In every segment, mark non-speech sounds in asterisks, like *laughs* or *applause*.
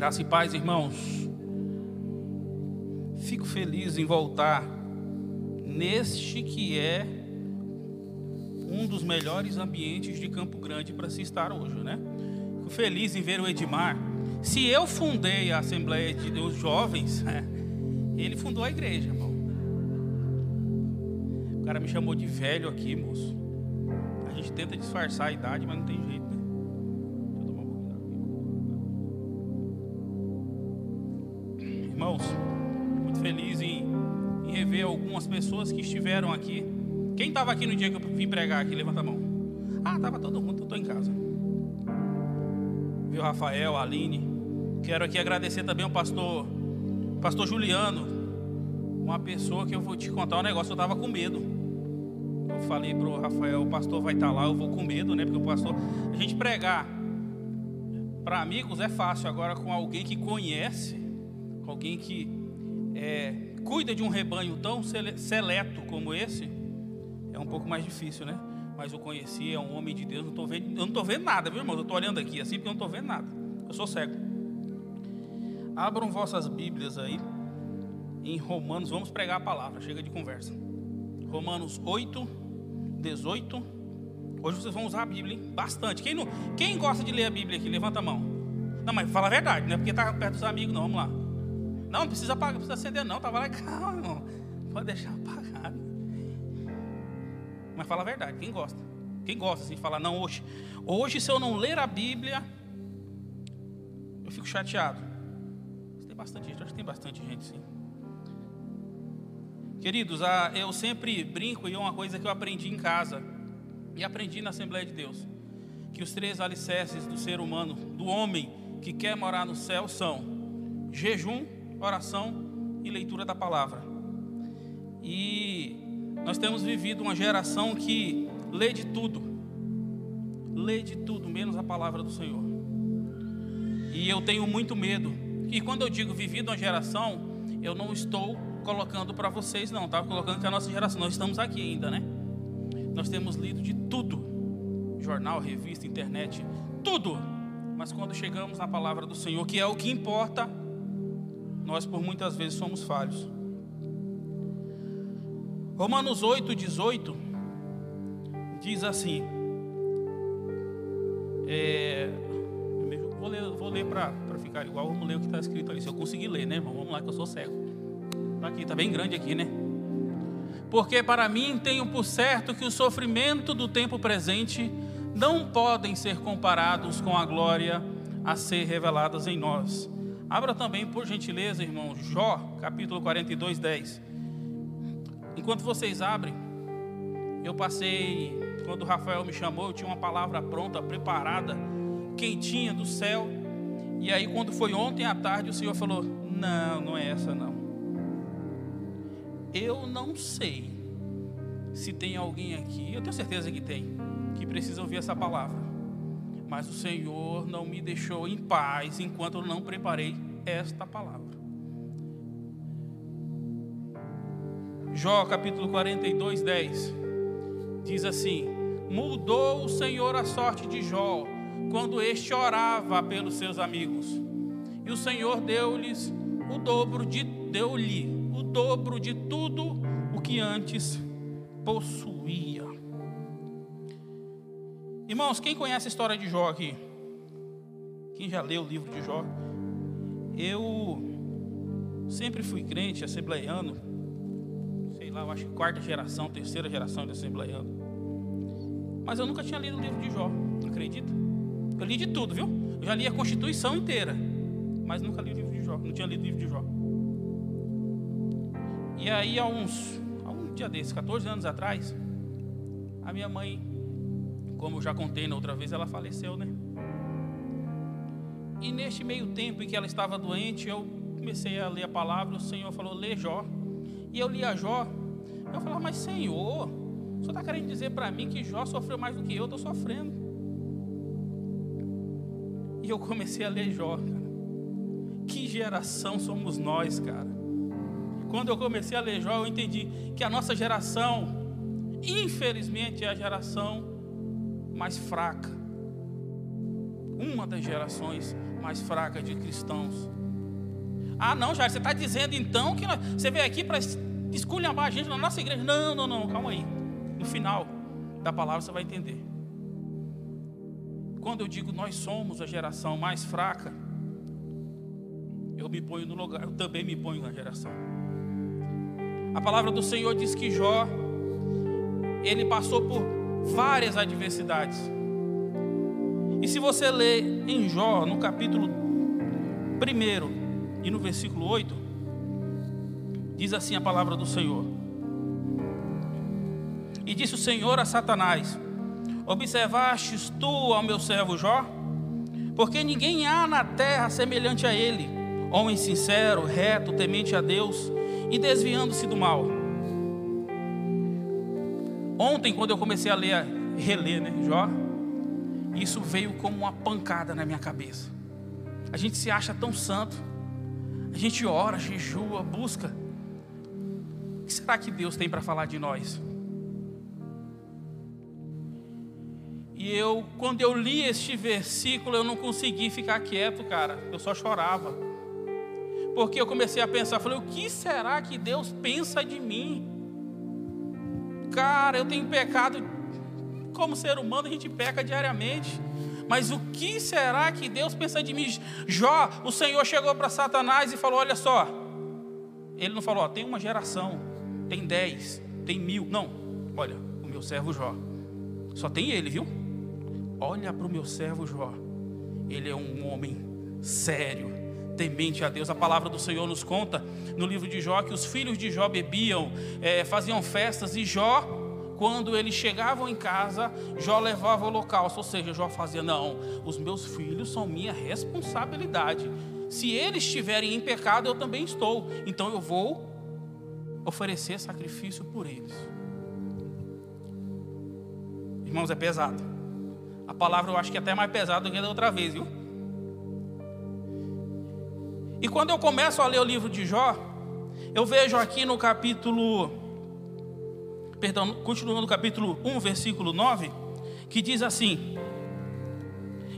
Graça e paz, irmãos. Fico feliz em voltar neste que é um dos melhores ambientes de Campo Grande para se estar hoje, né? Fico feliz em ver o Edmar. Se eu fundei a Assembleia de Deus Jovens, *laughs* ele fundou a igreja, irmão. O cara me chamou de velho aqui, moço. A gente tenta disfarçar a idade, mas não tem jeito, né? Pessoas que estiveram aqui. Quem estava aqui no dia que eu vim pregar aqui? Levanta a mão. Ah, estava todo mundo, estou em casa. Viu Rafael, Aline. Quero aqui agradecer também ao pastor, pastor Juliano, uma pessoa que eu vou te contar um negócio, eu estava com medo. Eu falei para o Rafael, o pastor vai estar tá lá, eu vou com medo, né? Porque o pastor, a gente pregar para amigos é fácil, agora com alguém que conhece, com alguém que é, cuida de um rebanho tão seleto como esse, é um pouco mais difícil, né? Mas eu conheci, é um homem de Deus, não tô vendo, eu não estou vendo nada, viu, irmão? Eu estou olhando aqui assim porque eu não estou vendo nada. Eu sou cego. Abram vossas Bíblias aí em Romanos, vamos pregar a palavra, chega de conversa. Romanos 8, 18. Hoje vocês vão usar a Bíblia, hein? Bastante. Quem, não, quem gosta de ler a Bíblia aqui? Levanta a mão. Não, mas fala a verdade, não é porque está perto dos amigos, não. Vamos lá. Não, não precisa apagar, não precisa acender, não. Estava legal, *laughs* irmão. Pode deixar apagado. Mas fala a verdade, quem gosta? Quem gosta assim, de falar, não, hoje, hoje se eu não ler a Bíblia, eu fico chateado. Tem bastante gente, acho que tem bastante gente, sim. Queridos, eu sempre brinco e é uma coisa que eu aprendi em casa e aprendi na Assembleia de Deus, que os três alicerces do ser humano, do homem que quer morar no céu são jejum, oração e leitura da palavra. E nós temos vivido uma geração que lê de tudo, lê de tudo, menos a palavra do Senhor. E eu tenho muito medo. E quando eu digo vivido uma geração, eu não estou colocando para vocês, não, estava colocando que a nossa geração, nós estamos aqui ainda, né? Nós temos lido de tudo: jornal, revista, internet, tudo. Mas quando chegamos na palavra do Senhor, que é o que importa, nós por muitas vezes somos falhos. Romanos 8, 18 diz assim: é, vou ler, vou ler para ficar igual, vamos ler o que está escrito ali. Se eu conseguir ler, né, irmão? Vamos lá, que eu sou cego. Está aqui, está bem grande aqui, né? Porque para mim tenho por certo que o sofrimento do tempo presente não podem ser comparados com a glória a ser reveladas em nós. Abra também, por gentileza, irmão, Jó, capítulo 42, 10. Enquanto vocês abrem, eu passei, quando o Rafael me chamou, eu tinha uma palavra pronta, preparada, quentinha do céu. E aí, quando foi ontem à tarde, o Senhor falou: Não, não é essa não. Eu não sei se tem alguém aqui, eu tenho certeza que tem, que precisa ouvir essa palavra. Mas o Senhor não me deixou em paz enquanto eu não preparei esta palavra. Jó capítulo 42, 10 diz assim: Mudou o Senhor a sorte de Jó quando este orava pelos seus amigos, e o Senhor deu-lhes o dobro de deu-lhe o dobro de tudo o que antes possuía. Irmãos, quem conhece a história de Jó aqui? Quem já leu o livro de Jó? Eu sempre fui crente, assembleiano, sei lá, eu acho que quarta geração, terceira geração de assembleiano. Mas eu nunca tinha lido o livro de Jó, acredita? Eu li de tudo, viu? Eu já li a Constituição inteira, mas nunca li o livro de Jó, não tinha lido o livro de Jó. E aí, há uns, há um dia desses, 14 anos atrás, a minha mãe, como eu já contei na outra vez, ela faleceu, né? E neste meio tempo em que ela estava doente, eu comecei a ler a palavra, o Senhor falou, lê Jó. E eu li a Jó, eu falava, mas Senhor, o Senhor está querendo dizer para mim que Jó sofreu mais do que eu estou sofrendo. E eu comecei a ler Jó, cara. Que geração somos nós, cara. Quando eu comecei a ler Jó, eu entendi que a nossa geração, infelizmente, é a geração mais fraca. Uma das gerações mais fraca de cristãos. Ah, não, Jair, você está dizendo então que nós, você veio aqui para esculhambar a gente na nossa igreja? Não, não, não, calma aí. No final da palavra você vai entender. Quando eu digo nós somos a geração mais fraca, eu me ponho no lugar, eu também me ponho na geração. A palavra do Senhor diz que Jó, ele passou por várias adversidades. E se você ler em Jó, no capítulo 1 e no versículo 8, diz assim a palavra do Senhor. E disse o Senhor a Satanás: Observastes tu ao meu servo Jó? Porque ninguém há na terra semelhante a ele, homem sincero, reto, temente a Deus e desviando-se do mal. Ontem, quando eu comecei a ler, reler, né, Jó, isso veio como uma pancada na minha cabeça. A gente se acha tão santo, a gente ora, jejua, busca. O que será que Deus tem para falar de nós? E eu, quando eu li este versículo, eu não consegui ficar quieto, cara. Eu só chorava. Porque eu comecei a pensar, falei, o que será que Deus pensa de mim? Cara, eu tenho pecado como ser humano, a gente peca diariamente. Mas o que será que Deus pensa de mim? Jó, o Senhor chegou para Satanás e falou: Olha só. Ele não falou, ó, tem uma geração, tem dez, tem mil. Não, olha, o meu servo Jó. Só tem ele, viu? Olha para o meu servo Jó. Ele é um homem sério, temente a Deus. A palavra do Senhor nos conta no livro de Jó que os filhos de Jó bebiam, é, faziam festas, e Jó, quando eles chegavam em casa, Jó levava o holocausto. Ou seja, Jó fazia: Não, os meus filhos são minha responsabilidade. Se eles estiverem em pecado, eu também estou. Então eu vou oferecer sacrifício por eles. Irmãos, é pesado. A palavra eu acho que é até mais pesada do que da outra vez, viu? E quando eu começo a ler o livro de Jó, eu vejo aqui no capítulo, perdão, continuando no capítulo 1, versículo 9, que diz assim: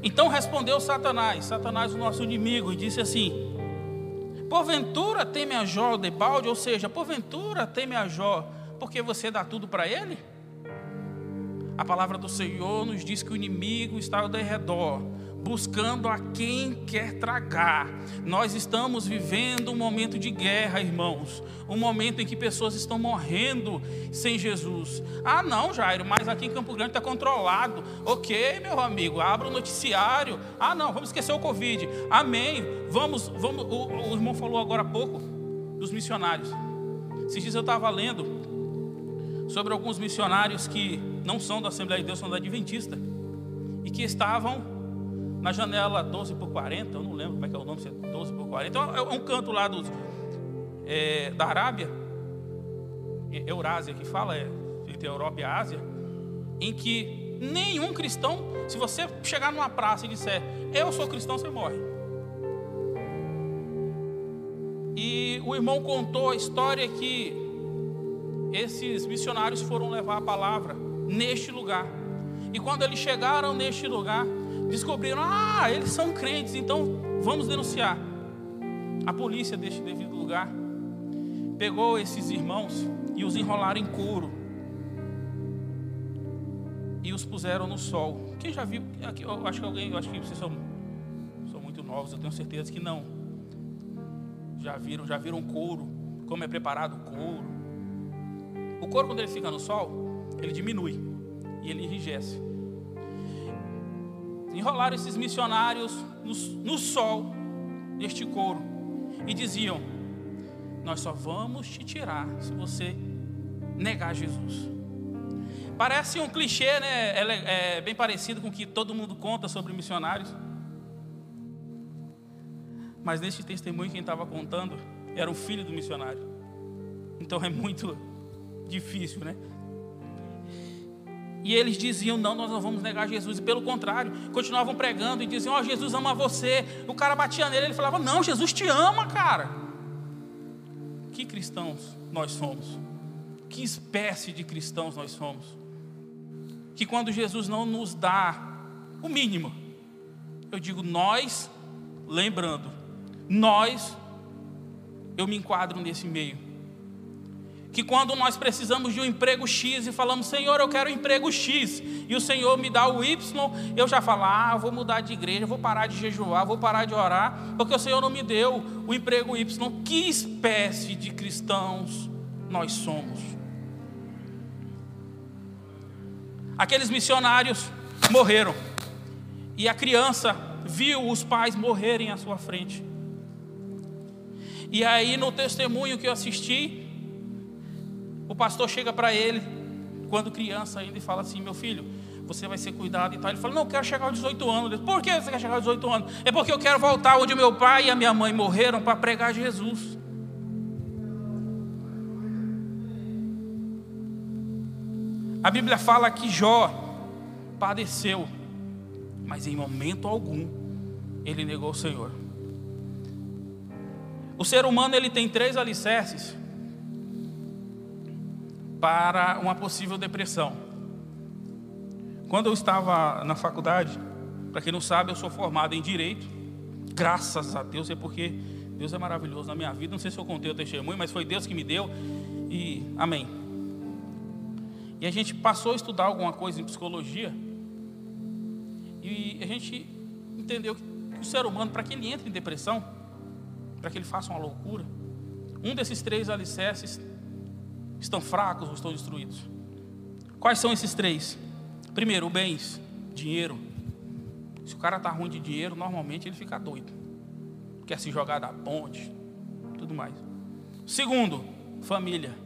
Então respondeu Satanás, Satanás, o nosso inimigo, e disse assim: Porventura teme a Jó de balde, ou seja, porventura teme a Jó, porque você dá tudo para ele? A palavra do Senhor nos diz que o inimigo está ao redor, buscando a quem quer tragar. Nós estamos vivendo um momento de guerra, irmãos. Um momento em que pessoas estão morrendo sem Jesus. Ah, não, Jairo, mas aqui em Campo Grande está controlado. Ok, meu amigo, abra o noticiário. Ah, não, vamos esquecer o Covid. Amém. Vamos, vamos. O, o irmão falou agora há pouco dos missionários. Esses dias eu estava lendo sobre alguns missionários que não são da Assembleia de Deus, são da Adventista, e que estavam na janela 12 por 40, eu não lembro como é que é o nome, se é 12 por 40, é um canto lá dos, é, da Arábia, Eurásia que fala, é, entre a Europa e a Ásia, em que nenhum cristão, se você chegar numa praça e disser, eu sou cristão, você morre. E o irmão contou a história que esses missionários foram levar a palavra neste lugar. E quando eles chegaram neste lugar, descobriram: ah, eles são crentes, então vamos denunciar. A polícia deste devido lugar pegou esses irmãos e os enrolaram em couro e os puseram no sol. Quem já viu? Eu acho que alguém, eu acho que vocês são, são muito novos, eu tenho certeza que não. Já viram, já viram couro, como é preparado o couro o couro, quando ele fica no sol, ele diminui e ele enrijece. Enrolaram esses missionários no, no sol deste couro e diziam: Nós só vamos te tirar se você negar Jesus. Parece um clichê, né? É, é bem parecido com o que todo mundo conta sobre missionários. Mas neste testemunho, quem estava contando era o filho do missionário. Então é muito difícil, né? E eles diziam: Não, nós não vamos negar Jesus. E pelo contrário, continuavam pregando e diziam: Ó, oh, Jesus ama você. O cara batia nele, ele falava: Não, Jesus te ama, cara. Que cristãos nós somos? Que espécie de cristãos nós somos? Que quando Jesus não nos dá o mínimo, eu digo: Nós lembrando, nós, eu me enquadro nesse meio. Que quando nós precisamos de um emprego X e falamos, Senhor, eu quero um emprego X, e o Senhor me dá o Y, eu já falo, ah, vou mudar de igreja, vou parar de jejuar, vou parar de orar, porque o Senhor não me deu o emprego Y. Que espécie de cristãos nós somos? Aqueles missionários morreram, e a criança viu os pais morrerem à sua frente. E aí, no testemunho que eu assisti, o pastor chega para ele, quando criança ainda, e fala assim: Meu filho, você vai ser cuidado e tal. Ele fala: Não, eu quero chegar aos 18 anos. Por que você quer chegar aos 18 anos? É porque eu quero voltar onde meu pai e a minha mãe morreram para pregar Jesus. A Bíblia fala que Jó padeceu, mas em momento algum ele negou o Senhor. O ser humano ele tem três alicerces para uma possível depressão. Quando eu estava na faculdade, para quem não sabe, eu sou formado em direito. Graças a Deus, é porque Deus é maravilhoso na minha vida. Não sei se eu contei o testemunho, mas foi Deus que me deu. E amém. E a gente passou a estudar alguma coisa em psicologia. E a gente entendeu que o ser humano, para que ele entre em depressão, para que ele faça uma loucura, um desses três alicerces estão fracos ou estão destruídos. Quais são esses três? Primeiro, bens, dinheiro. Se o cara está ruim de dinheiro, normalmente ele fica doido. Quer se jogar da ponte, tudo mais. Segundo, família.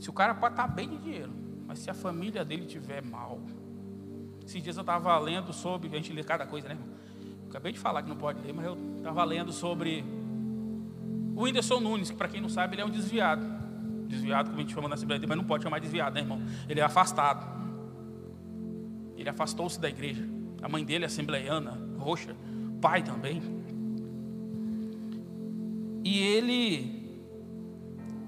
Se o cara pode estar tá bem de dinheiro, mas se a família dele estiver mal. Esses dias eu estava lendo sobre, a gente lê cada coisa, né? Acabei de falar que não pode ler, mas eu estava lendo sobre o Whindersson Nunes, que para quem não sabe, ele é um desviado. Desviado, como a gente chama na Assembleia, mas não pode chamar de desviado, né, irmão? Ele é afastado. Ele afastou-se da igreja. A mãe dele é assembleiana, roxa, pai também. E ele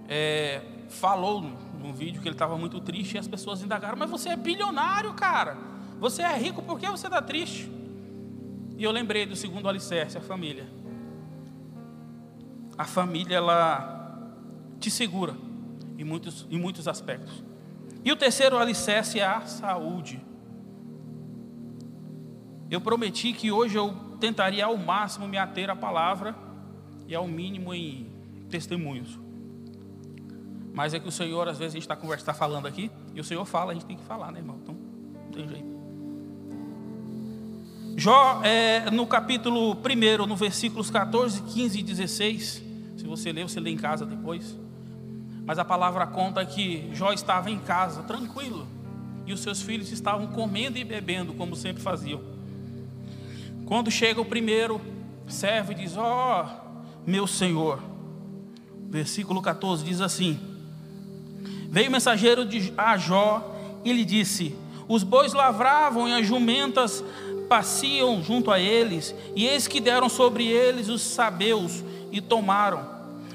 é, falou num vídeo que ele estava muito triste e as pessoas indagaram: Mas você é bilionário, cara. Você é rico, por que você está triste? E eu lembrei do segundo alicerce, a família. A família, ela te segura em muitos, em muitos aspectos. E o terceiro alicerce é a saúde. Eu prometi que hoje eu tentaria ao máximo me ater à palavra e ao mínimo em testemunhos. Mas é que o Senhor, às vezes, a gente está conversando, está falando aqui, e o Senhor fala, a gente tem que falar, né, irmão? Então, não tem jeito. Jó, é, no capítulo 1, no versículos 14, 15 e 16, se você ler, você lê em casa depois. Mas a palavra conta que Jó estava em casa, tranquilo, e os seus filhos estavam comendo e bebendo, como sempre faziam. Quando chega o primeiro servo e diz: Ó, oh, meu senhor, versículo 14 diz assim: Veio o mensageiro de, a Jó e lhe disse: Os bois lavravam e as jumentas passeam junto a eles, e eis que deram sobre eles os sabeus e tomaram,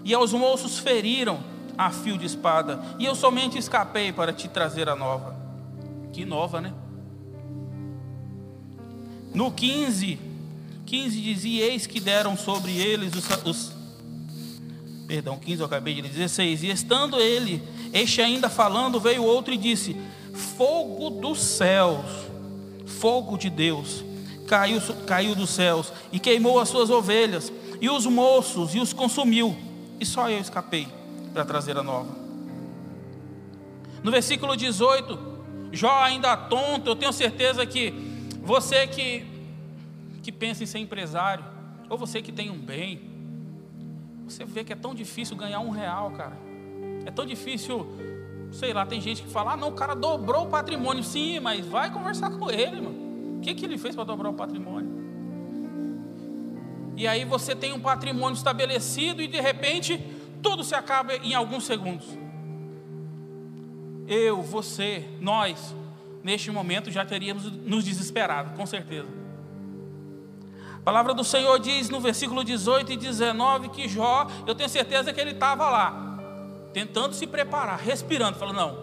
e aos moços feriram a fio de espada, e eu somente escapei para te trazer a nova. Que nova, né? No 15, 15 dizia: Eis que deram sobre eles os, os perdão, 15 eu acabei de dizer, 16, e estando ele, este ainda falando, veio outro e disse: Fogo dos céus fogo de Deus caiu, caiu dos céus e queimou as suas ovelhas e os moços e os consumiu, e só eu escapei para trazer a nova. No versículo 18, Jó ainda tonto, eu tenho certeza que você que, que pensa em ser empresário, ou você que tem um bem, você vê que é tão difícil ganhar um real, cara. É tão difícil, sei lá, tem gente que fala, ah não, o cara dobrou o patrimônio. Sim, mas vai conversar com ele, mano. O que, que ele fez para dobrar o patrimônio? E aí você tem um patrimônio estabelecido e de repente tudo se acaba em alguns segundos. Eu, você, nós, neste momento já teríamos nos desesperado, com certeza. A palavra do Senhor diz no versículo 18 e 19 que Jó, eu tenho certeza que ele estava lá, tentando se preparar, respirando, falando: Não,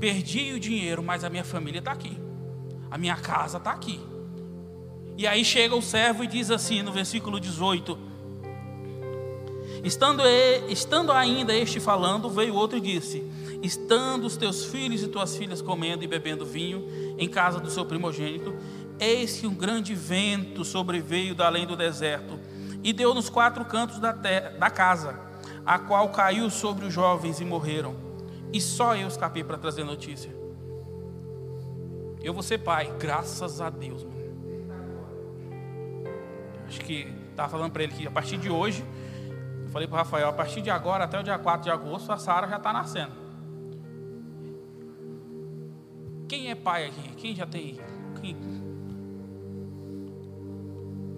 perdi o dinheiro, mas a minha família está aqui, a minha casa está aqui. E aí chega o servo e diz assim no versículo 18: Estando, estando ainda este falando, veio outro e disse: Estando os teus filhos e tuas filhas comendo e bebendo vinho em casa do seu primogênito, eis que um grande vento sobreveio da além do deserto e deu nos quatro cantos da, terra, da casa, a qual caiu sobre os jovens e morreram. E só eu escapei para trazer notícia. Eu vou ser pai, graças a Deus. Mano. Acho que estava falando para ele que a partir de hoje, eu falei para o Rafael, a partir de agora até o dia 4 de agosto, a Sara já está nascendo. Quem é pai aqui? Quem já tem? Quem?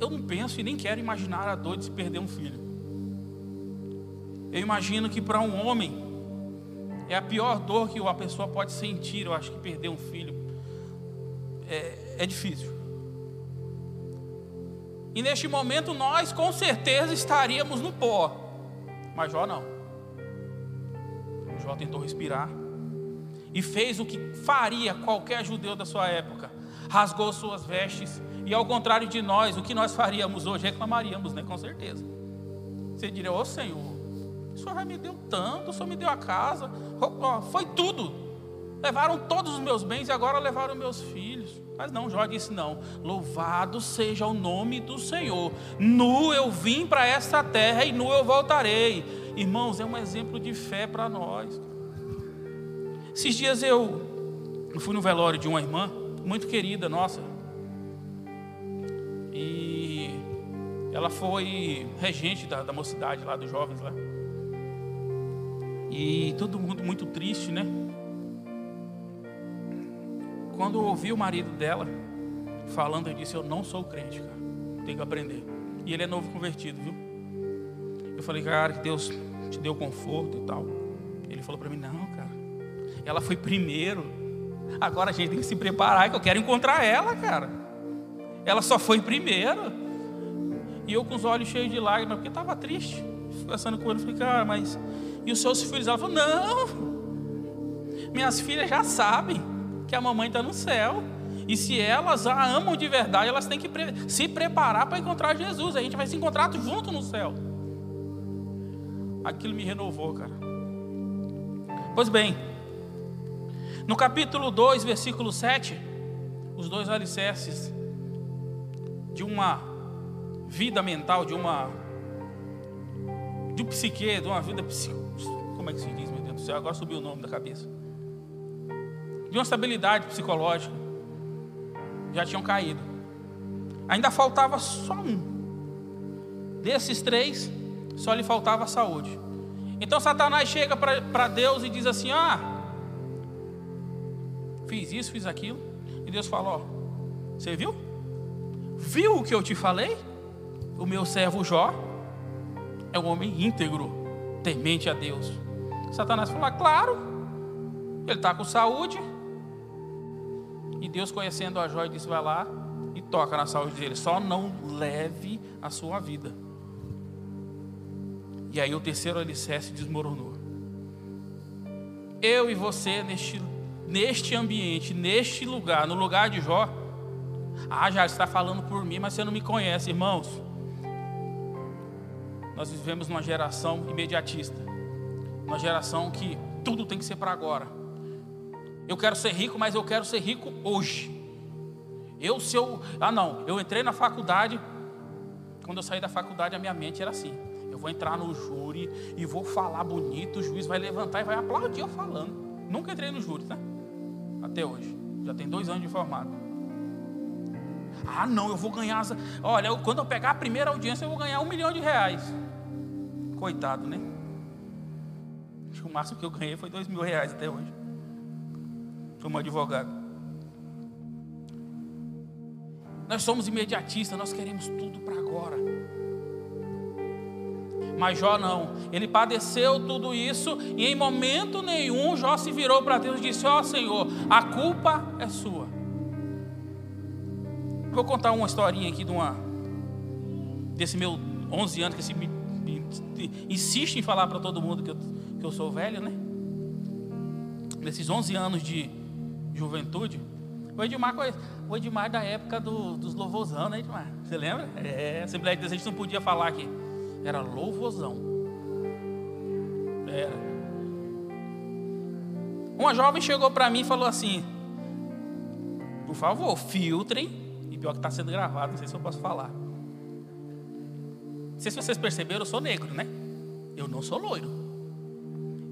Eu não penso e nem quero imaginar a dor de se perder um filho. Eu imagino que para um homem é a pior dor que uma pessoa pode sentir. Eu acho que perder um filho é, é difícil. E neste momento nós com certeza estaríamos no pó. Mas Jó não. Jó tentou respirar e fez o que faria qualquer judeu da sua época: rasgou suas vestes. E ao contrário de nós, o que nós faríamos hoje? Reclamaríamos, né? Com certeza. Você diria: Ô Senhor, o Senhor já me deu tanto, o Senhor me deu a casa, foi tudo. Levaram todos os meus bens e agora levaram meus filhos. Mas não, Jó disse: não. Louvado seja o nome do Senhor. Nu eu vim para esta terra e nu eu voltarei. Irmãos, é um exemplo de fé para nós. Esses dias eu, fui no velório de uma irmã, muito querida nossa. E ela foi regente da, da mocidade lá, dos jovens lá. E todo mundo muito triste, né? Quando eu ouvi o marido dela falando, eu disse: Eu não sou crente, cara. Tenho que aprender. E ele é novo convertido, viu? Eu falei, cara, que Deus te deu conforto e tal. Ele falou para mim: Não, cara. Ela foi primeiro. Agora a gente tem que se preparar, que eu quero encontrar ela, cara. Ela só foi primeiro. E eu com os olhos cheios de lágrimas, porque estava triste. Conversando com ele, falei, cara, mas. E os seus filhos? Ela falou: Não. Minhas filhas já sabem que a mamãe está no céu. E se elas a amam de verdade, elas têm que se preparar para encontrar Jesus. A gente vai se encontrar junto no céu. Aquilo me renovou, cara. Pois bem, no capítulo 2, versículo 7, os dois alicerces de uma vida mental, de uma de um psique, de uma vida como é que se diz, meu Deus do céu, agora subiu o nome da cabeça de uma estabilidade psicológica, já tinham caído. Ainda faltava só um. Desses três, só lhe faltava a saúde. Então Satanás chega para Deus e diz assim: Ah, fiz isso, fiz aquilo. E Deus fala: Ó, você viu? Viu o que eu te falei? O meu servo Jó é um homem íntegro, temente a Deus. Satanás falou: ah, Claro, ele está com saúde, e Deus, conhecendo a joia, disse: vai lá e toca na saúde dele. Só não leve a sua vida. E aí o terceiro alicerce desmoronou. Eu e você, neste, neste ambiente, neste lugar, no lugar de Jó. Ah, já está falando por mim, mas você não me conhece, irmãos. Nós vivemos numa geração imediatista, uma geração que tudo tem que ser para agora. Eu quero ser rico, mas eu quero ser rico hoje. Eu, se eu. Ah, não. Eu entrei na faculdade. Quando eu saí da faculdade, a minha mente era assim: eu vou entrar no júri e vou falar bonito. O juiz vai levantar e vai aplaudir eu falando. Nunca entrei no júri, tá? Até hoje. Já tem dois anos de formado. Ah, não, eu vou ganhar. Olha, eu, quando eu pegar a primeira audiência, eu vou ganhar um milhão de reais. Coitado, né? Acho que o máximo que eu ganhei foi dois mil reais até hoje como advogado. Nós somos imediatistas, nós queremos tudo para agora. Mas Jó não, ele padeceu tudo isso e em momento nenhum Jó se virou para Deus e disse: Ó oh, Senhor, a culpa é sua. Vou contar uma historinha aqui de uma desse meu 11 anos que se me, insiste em falar para todo mundo que eu, que eu sou velho, né? Nesses 11 anos de, juventude, O Edmar, o Edmar da época do, dos louvorzão, né, Edmar? Você lembra? É, Assembleia de gente não podia falar aqui. Era louvorzão. Era. Uma jovem chegou para mim e falou assim: Por favor, filtrem. E pior que está sendo gravado, não sei se eu posso falar. Não sei se vocês perceberam, eu sou negro, né? Eu não sou loiro.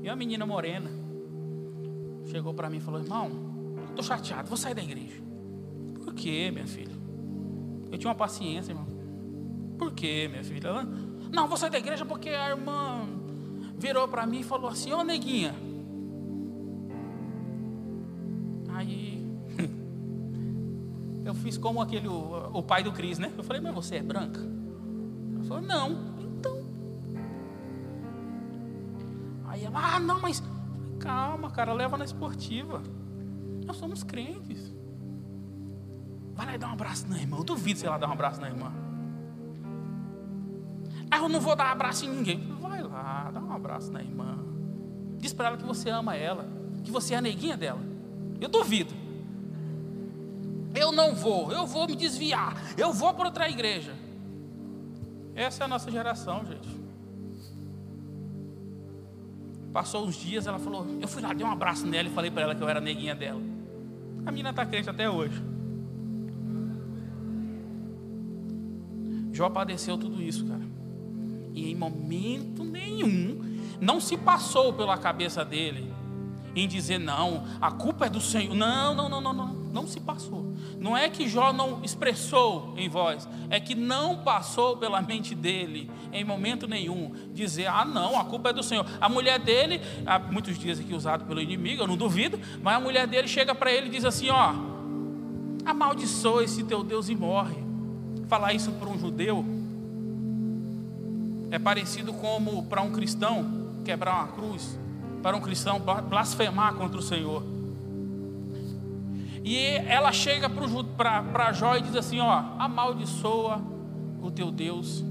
E uma menina morena chegou para mim e falou: Irmão, Estou chateado, vou sair da igreja. Por quê, minha filha? Eu tinha uma paciência, irmão. Por quê, minha filha? Não, vou sair da igreja porque a irmã virou para mim e falou assim: Ô neguinha. Aí *laughs* eu fiz como aquele, o, o pai do Cris, né? Eu falei: Mas você é branca? Ela falou: Não. Então. Aí ela: Ah, não, mas. Calma, cara, leva na esportiva. Nós somos crentes. Vai lá e dá um abraço na irmã. Eu duvido se ela dar um abraço na irmã. Ah, eu não vou dar abraço em ninguém. Vai lá, dá um abraço na irmã. Diz para ela que você ama ela, que você é a neguinha dela. Eu duvido. Eu não vou, eu vou me desviar, eu vou para outra igreja. Essa é a nossa geração, gente. Passou uns dias, ela falou: Eu fui lá, dei um abraço nela e falei para ela que eu era neguinha dela. A menina está crente até hoje. Jó padeceu tudo isso, cara. E em momento nenhum não se passou pela cabeça dele em dizer não, a culpa é do Senhor. Não, não, não, não, não. Não se passou. Não é que Jó não expressou em voz, é que não passou pela mente dele em momento nenhum dizer: ah, não, a culpa é do Senhor. A mulher dele, há muitos dias aqui usado pelo inimigo, eu não duvido, mas a mulher dele chega para ele e diz assim: ó, amaldiçoa esse teu Deus e morre. Falar isso para um judeu é parecido como para um cristão quebrar uma cruz, para um cristão blasfemar contra o Senhor. E ela chega para Jó e diz assim: ó, amaldiçoa o teu Deus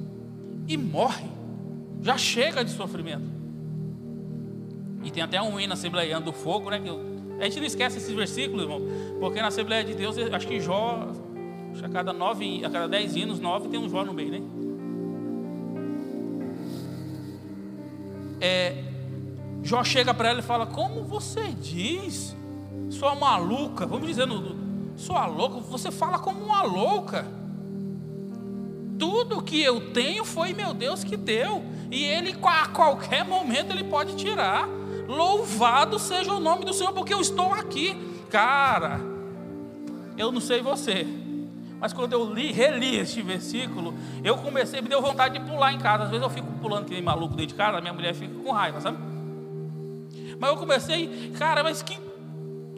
e morre. Já chega de sofrimento. E tem até um hino Assembleia do Fogo, né? A gente não esquece esses versículos, irmão, porque na Assembleia de Deus, acho que Jó, acho a cada nove, a cada dez hinos, nove tem um Jó no meio, né? É, Jó chega para ela e fala: Como você diz, sua maluca, vamos dizer, sua louca, você fala como uma louca. Tudo que eu tenho foi meu Deus que deu. E Ele, a qualquer momento, Ele pode tirar. Louvado seja o nome do Senhor, porque eu estou aqui. Cara, eu não sei você, mas quando eu li, reli este versículo, eu comecei, me deu vontade de pular em casa. Às vezes eu fico pulando que nem maluco dentro de casa, minha mulher fica com raiva, sabe? Mas eu comecei, cara, mas que,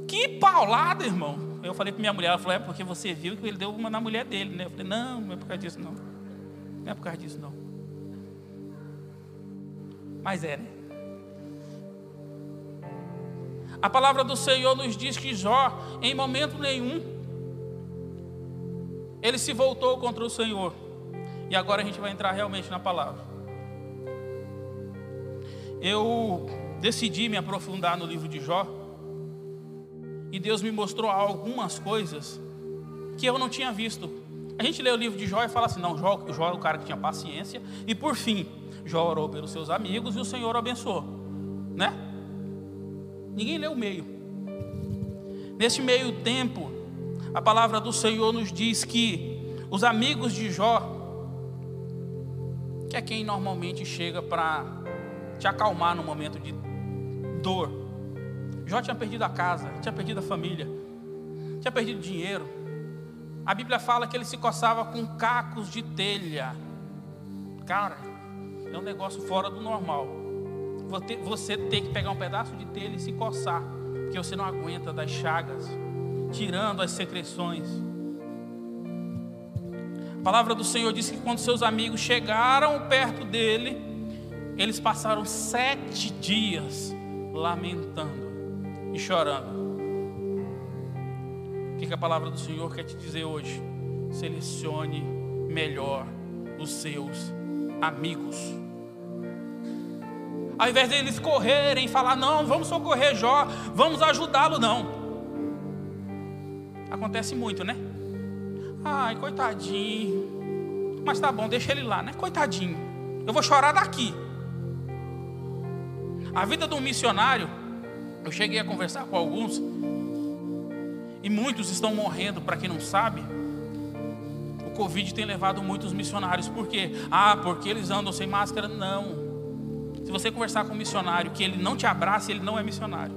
que paulada, irmão. Eu falei para minha mulher, ela falou, é porque você viu que ele deu uma na mulher dele, né? Eu falei, não, não é por causa disso, não. Não é por causa disso, não. Mas é, né? A palavra do Senhor nos diz que Jó, em momento nenhum, ele se voltou contra o Senhor. E agora a gente vai entrar realmente na palavra. Eu decidi me aprofundar no livro de Jó e Deus me mostrou algumas coisas que eu não tinha visto. A gente lê o livro de Jó e fala assim: não, Jó, Jó era o cara que tinha paciência. E por fim, Jó orou pelos seus amigos e o Senhor abençoou. Né? Ninguém lê o meio. Nesse meio tempo, a palavra do Senhor nos diz que os amigos de Jó, que é quem normalmente chega para te acalmar no momento de dor, Jó tinha perdido a casa, tinha perdido a família, tinha perdido dinheiro. A Bíblia fala que ele se coçava com cacos de telha. Cara, é um negócio fora do normal. Você tem que pegar um pedaço de telha e se coçar, porque você não aguenta das chagas, tirando as secreções. A palavra do Senhor diz que quando seus amigos chegaram perto dele, eles passaram sete dias lamentando e chorando. O que a palavra do Senhor quer te dizer hoje? Selecione melhor os seus amigos. Ao invés deles correrem e falar, não, vamos socorrer Jó, vamos ajudá-lo, não. Acontece muito, né? Ai, coitadinho. Mas tá bom, deixa ele lá, né? Coitadinho. Eu vou chorar daqui. A vida de um missionário, eu cheguei a conversar com alguns, e muitos estão morrendo, para quem não sabe. O Covid tem levado muitos missionários, por quê? Ah, porque eles andam sem máscara? Não. Se você conversar com um missionário que ele não te abraça, ele não é missionário.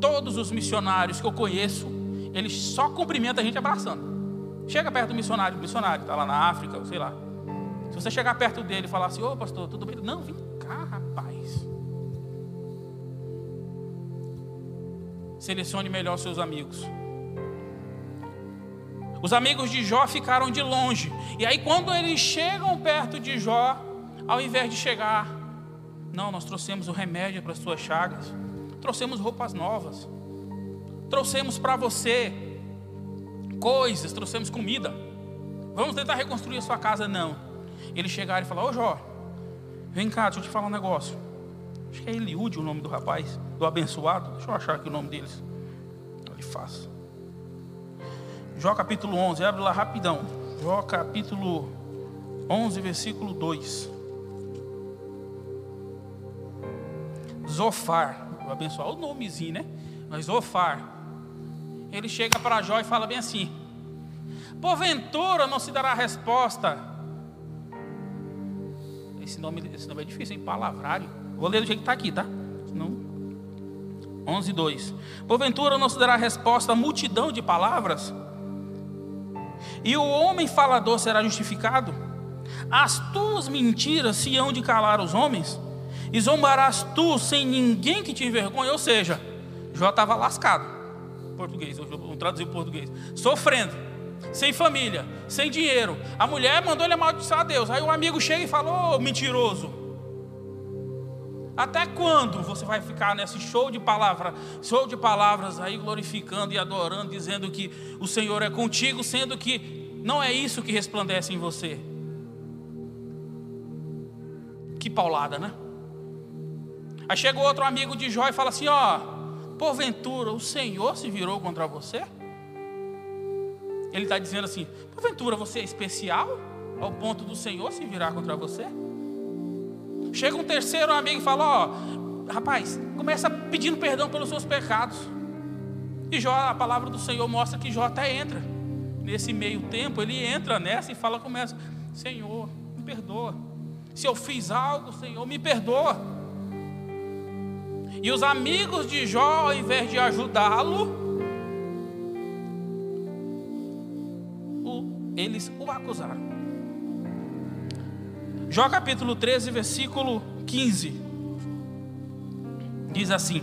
Todos os missionários que eu conheço, eles só cumprimentam a gente abraçando. Chega perto do missionário, o missionário está lá na África, sei lá. Se você chegar perto dele e falar assim, ô pastor, tudo bem? Não, vem cá, Selecione melhor seus amigos. Os amigos de Jó ficaram de longe. E aí, quando eles chegam perto de Jó, ao invés de chegar, não, nós trouxemos o remédio para as suas chagas, trouxemos roupas novas, trouxemos para você coisas, trouxemos comida. Vamos tentar reconstruir a sua casa? Não. Eles chegaram e falaram: Ô Jó, vem cá, deixa eu te falar um negócio. Acho que é Eliúde o nome do rapaz, do abençoado. Deixa eu achar aqui o nome deles. Ele faz. Jó capítulo 11, abre lá rapidão. Jó capítulo 11, versículo 2. Zofar, vou abençoar o nomezinho, né? Mas Zofar, ele chega para Jó e fala bem assim: Porventura não se dará resposta. Esse nome, esse nome é difícil, hein? Palavrário. Vou ler do jeito que está aqui, tá? Não. 11, 2. Porventura não se dará resposta à multidão de palavras? E o homem falador será justificado? As tuas mentiras se hão de calar os homens? e zombarás tu sem ninguém que te envergonhe. Ou seja, Jó estava lascado. Português, vamos traduzir o português. Sofrendo, sem família, sem dinheiro. A mulher mandou ele amaldiçoar a Deus. Aí o amigo chega e fala: oh, mentiroso. Até quando você vai ficar nesse show de palavras, show de palavras aí glorificando e adorando, dizendo que o Senhor é contigo, sendo que não é isso que resplandece em você? Que paulada, né? Aí chega outro amigo de Jó e fala assim: Ó, porventura o Senhor se virou contra você? Ele está dizendo assim: porventura você é especial ao ponto do Senhor se virar contra você? Chega um terceiro amigo e fala: Ó, rapaz, começa pedindo perdão pelos seus pecados. E Jó, a palavra do Senhor mostra que Jó até entra. Nesse meio tempo, ele entra nessa e fala: começa, Senhor, me perdoa. Se eu fiz algo, Senhor, me perdoa. E os amigos de Jó, ao invés de ajudá-lo, eles o acusaram. Jó capítulo 13, versículo 15. Diz assim: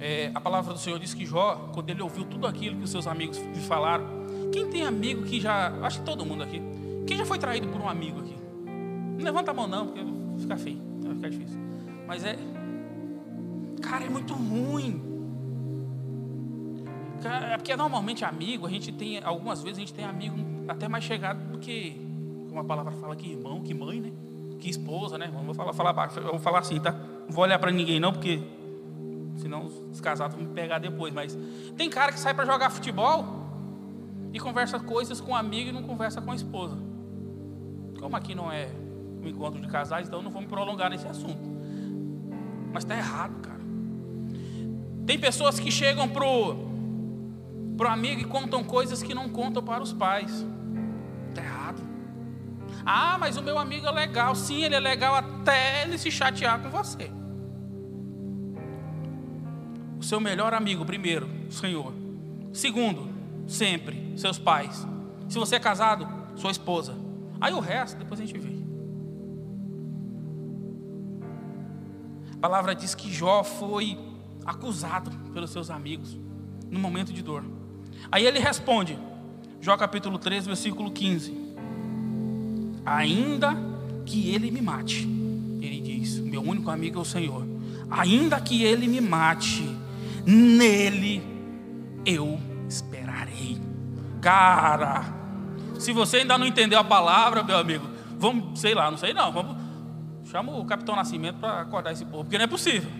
é, A palavra do Senhor diz que Jó, quando ele ouviu tudo aquilo que os seus amigos lhe falaram, quem tem amigo que já, acho que todo mundo aqui, quem já foi traído por um amigo aqui? Não levanta a mão não, porque ficar feio, vai ficar difícil. Mas é. Cara, é muito ruim. É porque normalmente amigo, a gente tem, algumas vezes a gente tem amigo até mais chegado do que, como a palavra fala, que irmão, que mãe, né? Que esposa, né? Vamos falar, falar baixo, eu vou falar assim, tá? Não vou olhar para ninguém não, porque senão os casados vão me pegar depois. Mas tem cara que sai para jogar futebol e conversa coisas com amigo e não conversa com a esposa. Como aqui não é um encontro de casais, então não vamos prolongar nesse assunto. Mas está errado, cara. Tem pessoas que chegam pro pro amigo e contam coisas que não contam para os pais. Está errado. Ah, mas o meu amigo é legal. Sim, ele é legal até ele se chatear com você. O seu melhor amigo, primeiro, o Senhor. Segundo, sempre, seus pais. Se você é casado, sua esposa. Aí o resto, depois a gente vê. A palavra diz que Jó foi acusado pelos seus amigos no momento de dor. Aí ele responde, Jó capítulo 13, versículo 15: Ainda que ele me mate, ele diz: Meu único amigo é o Senhor. Ainda que ele me mate, nele eu esperarei. Cara, se você ainda não entendeu a palavra, meu amigo, vamos, sei lá, não sei não, vamos Chama o capitão Nascimento para acordar esse povo, porque não é possível.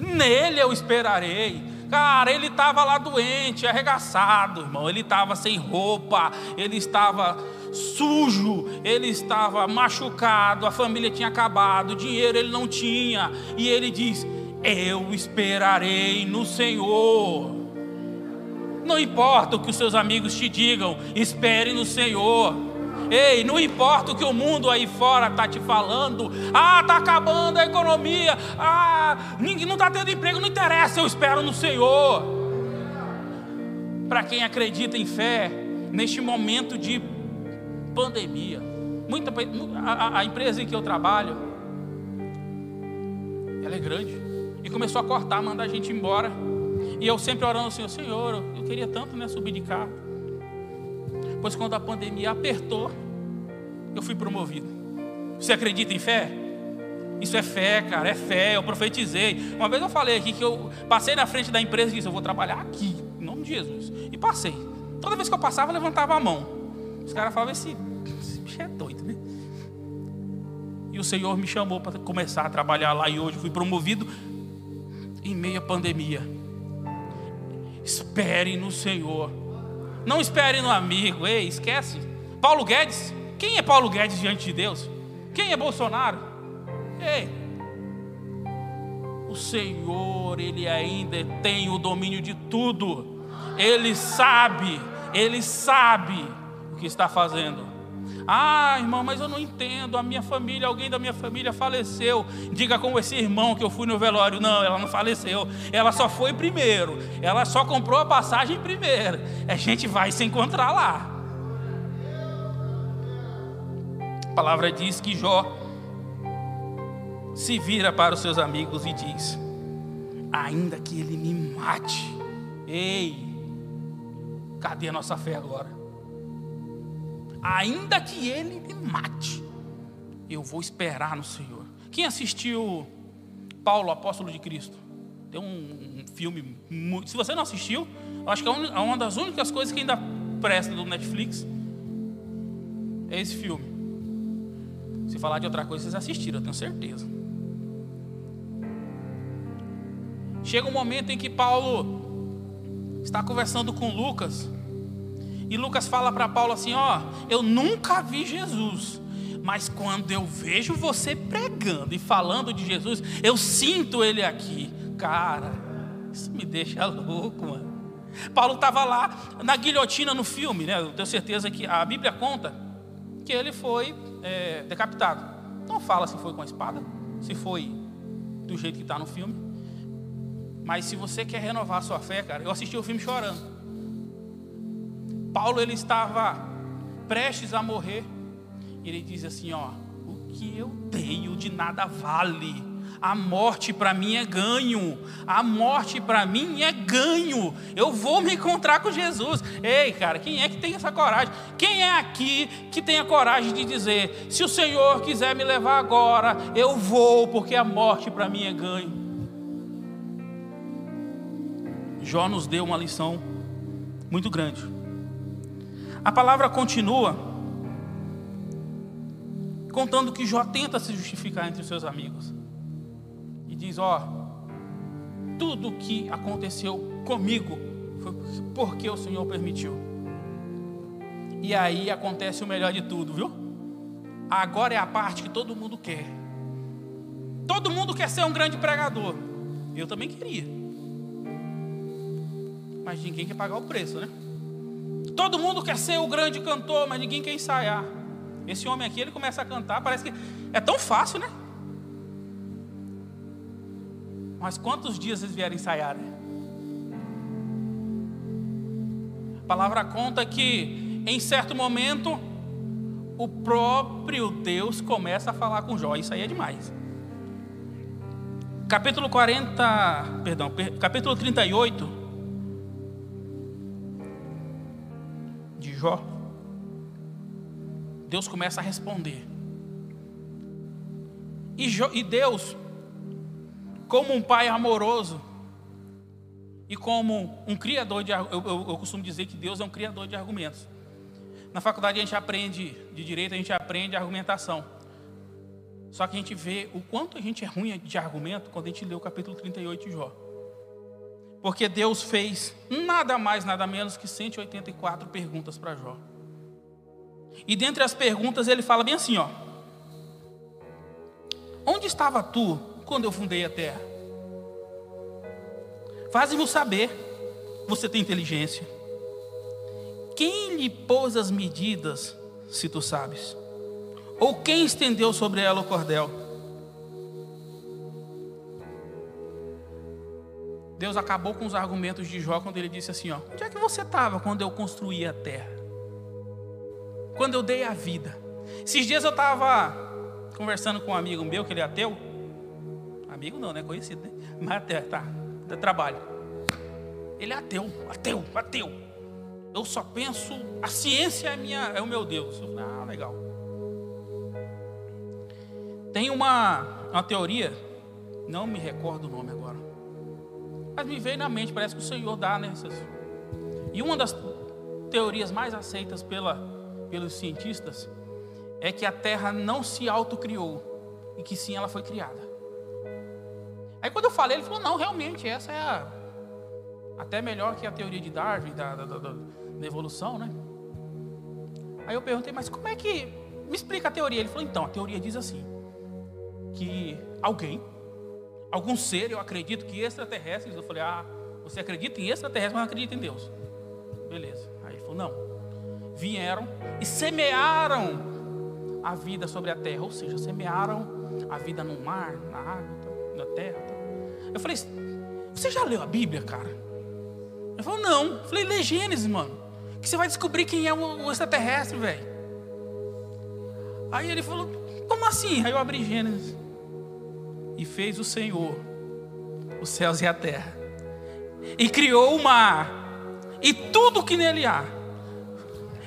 Nele eu esperarei. Cara, ele estava lá doente, arregaçado, irmão. Ele estava sem roupa, ele estava sujo, ele estava machucado, a família tinha acabado, dinheiro ele não tinha. E ele diz: Eu esperarei no Senhor. Não importa o que os seus amigos te digam, espere no Senhor. Ei, não importa o que o mundo aí fora está te falando. Ah, está acabando a economia. Ah, ninguém não está tendo emprego, não interessa, eu espero no Senhor. Para quem acredita em fé, neste momento de pandemia, muita, a, a empresa em que eu trabalho, ela é grande. E começou a cortar, mandar a gente embora. E eu sempre orando assim, Senhor, eu queria tanto né, subir de carro. Pois quando a pandemia apertou, eu fui promovido. Você acredita em fé? Isso é fé, cara, é fé. Eu profetizei. Uma vez eu falei aqui que eu passei na frente da empresa e disse: Eu vou trabalhar aqui, em nome de Jesus. E passei. Toda vez que eu passava, eu levantava a mão. Os caras falavam: Esse, esse bicho é doido, né? E o Senhor me chamou para começar a trabalhar lá. E hoje fui promovido em meio à pandemia. Espere no Senhor. Não espere no amigo. Ei, esquece. Paulo Guedes. Quem é Paulo Guedes diante de Deus? Quem é Bolsonaro? Ei. O Senhor, Ele ainda tem o domínio de tudo. Ele sabe, Ele sabe o que está fazendo. Ah, irmão, mas eu não entendo. A minha família, alguém da minha família faleceu. Diga como esse irmão que eu fui no velório. Não, ela não faleceu. Ela só foi primeiro. Ela só comprou a passagem primeiro. A gente vai se encontrar lá. A palavra diz que Jó se vira para os seus amigos e diz: Ainda que ele me mate, ei, cadê a nossa fé agora? Ainda que ele me mate, eu vou esperar no Senhor. Quem assistiu Paulo, apóstolo de Cristo? Tem um, um filme, se você não assistiu, acho que é, é uma das únicas coisas que ainda presta do Netflix é esse filme. Se falar de outra coisa, vocês assistiram, eu tenho certeza. Chega um momento em que Paulo está conversando com Lucas e Lucas fala para Paulo assim: Ó, eu nunca vi Jesus, mas quando eu vejo você pregando e falando de Jesus, eu sinto ele aqui. Cara, isso me deixa louco, mano. Paulo estava lá na guilhotina no filme, né? Eu tenho certeza que a Bíblia conta que ele foi é, decapitado. Não fala se foi com a espada, se foi do jeito que está no filme. Mas se você quer renovar a sua fé, cara, eu assisti o filme chorando. Paulo ele estava prestes a morrer. Ele diz assim, ó: "O que eu tenho de nada vale. A morte para mim é ganho. A morte para mim é ganho. Eu vou me encontrar com Jesus. Ei, cara, quem é que tem essa coragem? Quem é aqui que tem a coragem de dizer: se o Senhor quiser me levar agora, eu vou, porque a morte para mim é ganho? Jó nos deu uma lição muito grande. A palavra continua contando que Jó tenta se justificar entre os seus amigos. E diz: Ó, oh, tudo que aconteceu comigo foi porque o Senhor permitiu. E aí acontece o melhor de tudo, viu? Agora é a parte que todo mundo quer. Todo mundo quer ser um grande pregador. Eu também queria. Mas ninguém quer pagar o preço, né? Todo mundo quer ser o grande cantor, mas ninguém quer ensaiar. Esse homem aqui, ele começa a cantar, parece que é tão fácil, né? Mas quantos dias eles vieram ensaiar? Né? A palavra conta que em certo momento o próprio Deus começa a falar com Jó. Isso aí é demais. Capítulo 40, perdão, capítulo 38, Jó, Deus começa a responder. E, Jó, e Deus, como um pai amoroso, e como um criador de eu, eu, eu, costumo dizer que Deus é um criador de argumentos. Na faculdade a gente aprende de direito, a gente aprende argumentação. Só que a gente vê o quanto a gente é ruim de argumento quando a gente lê o capítulo 38 de Jó. Porque Deus fez nada mais, nada menos que 184 perguntas para Jó. E dentre as perguntas ele fala bem assim, ó: Onde estava tu quando eu fundei a terra? Faze-me saber, você tem inteligência. Quem lhe pôs as medidas, se tu sabes? Ou quem estendeu sobre ela o cordel? Deus acabou com os argumentos de Jó quando ele disse assim: ó, onde é que você estava quando eu construí a terra? Quando eu dei a vida? Esses dias eu estava conversando com um amigo meu, que ele é ateu. Amigo não, né? Conhecido, né? *laughs* Mas até, tá, de trabalho. Ele é ateu, ateu, ateu. Eu só penso, a ciência é, minha, é o meu Deus. ah, legal. Tem uma, uma teoria, não me recordo o nome agora, mas me veio na mente, parece que o Senhor dá nessas. Né, e uma das teorias mais aceitas pela, pelos cientistas é que a Terra não se autocriou e que sim ela foi criada. Aí quando eu falei, ele falou: não, realmente, essa é a, até melhor que a teoria de Darwin, da, da, da, da evolução, né? Aí eu perguntei, mas como é que. Me explica a teoria. Ele falou: então, a teoria diz assim: que alguém, algum ser, eu acredito que extraterrestres, eu falei, ah, você acredita em extraterrestres, mas não acredita em Deus. Beleza. Aí ele falou, não. Vieram e semearam a vida sobre a terra, ou seja, semearam a vida no mar, na água, na terra. Eu falei, você já leu a Bíblia, cara? Ele falou, não. Eu falei, lê Gênesis, mano. Que você vai descobrir quem é o extraterrestre, velho. Aí ele falou, como assim? Aí eu abri Gênesis. E fez o Senhor os céus e a terra. E criou o mar. E tudo que nele há.